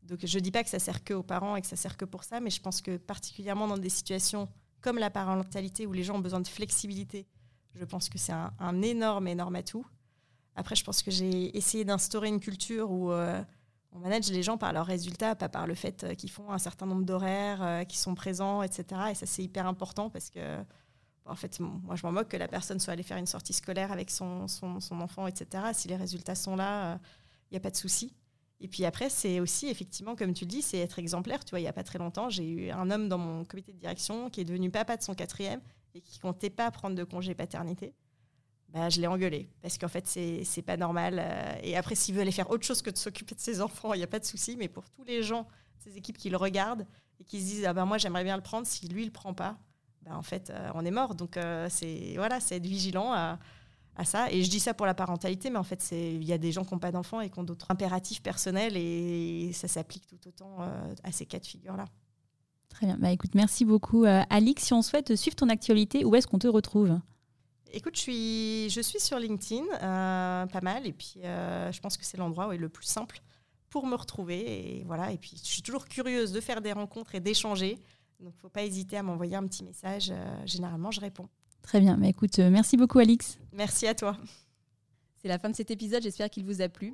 Donc je ne dis pas que ça sert que aux parents et que ça sert que pour ça, mais je pense que particulièrement dans des situations comme la parentalité où les gens ont besoin de flexibilité, je pense que c'est un, énorme, énorme atout. Après, je pense que j'ai essayé d'instaurer une culture où euh, on manage les gens par leurs résultats, pas par le fait euh, qu'ils font un certain nombre d'horaires, euh, qu'ils sont présents, etc. Et ça, c'est hyper important parce que, en fait, moi, je m'en moque que la personne soit allée faire une sortie scolaire avec son, son, son enfant, etc. Si les résultats sont là, il n'y a pas de souci. Et puis après, c'est aussi, effectivement, comme tu le dis, c'est être exemplaire. Tu vois, il n'y a pas très longtemps, j'ai eu un homme dans mon comité de direction qui est devenu papa de son quatrième et qui comptait pas prendre de congé paternité, bah, je l'ai engueulé parce qu'en fait, c'est pas normal. Euh, et après, s'il veut aller faire autre chose que de s'occuper de ses enfants, il n'y a pas de souci. Mais pour tous les gens, ces équipes qui le regardent et qui se disent ah ben moi j'aimerais bien le prendre, si lui le prend pas, bah, en fait euh, on est mort. Donc euh, c'est voilà, être vigilant à, à, ça. Et je dis ça pour la parentalité, mais en fait il y a des gens qui n'ont pas d'enfants et qui ont d'autres impératifs personnels et ça s'applique tout autant à ces cas de figure là. Très bien. Bah, écoute, merci beaucoup, euh, Alix. Si on souhaite suivre ton actualité, où est-ce qu'on te retrouve? Écoute, je suis, je suis sur LinkedIn, euh, pas mal, et puis euh, je pense que c'est l'endroit où est le plus simple pour me retrouver. Et voilà. Et puis, je suis toujours curieuse de faire des rencontres et d'échanger. Donc, il ne faut pas hésiter à m'envoyer un petit message. généralement, je réponds. Très bien. Bah, écoute, merci beaucoup, Alix. Merci à toi. C'est la fin de cet épisode. J'espère qu'il vous a plu.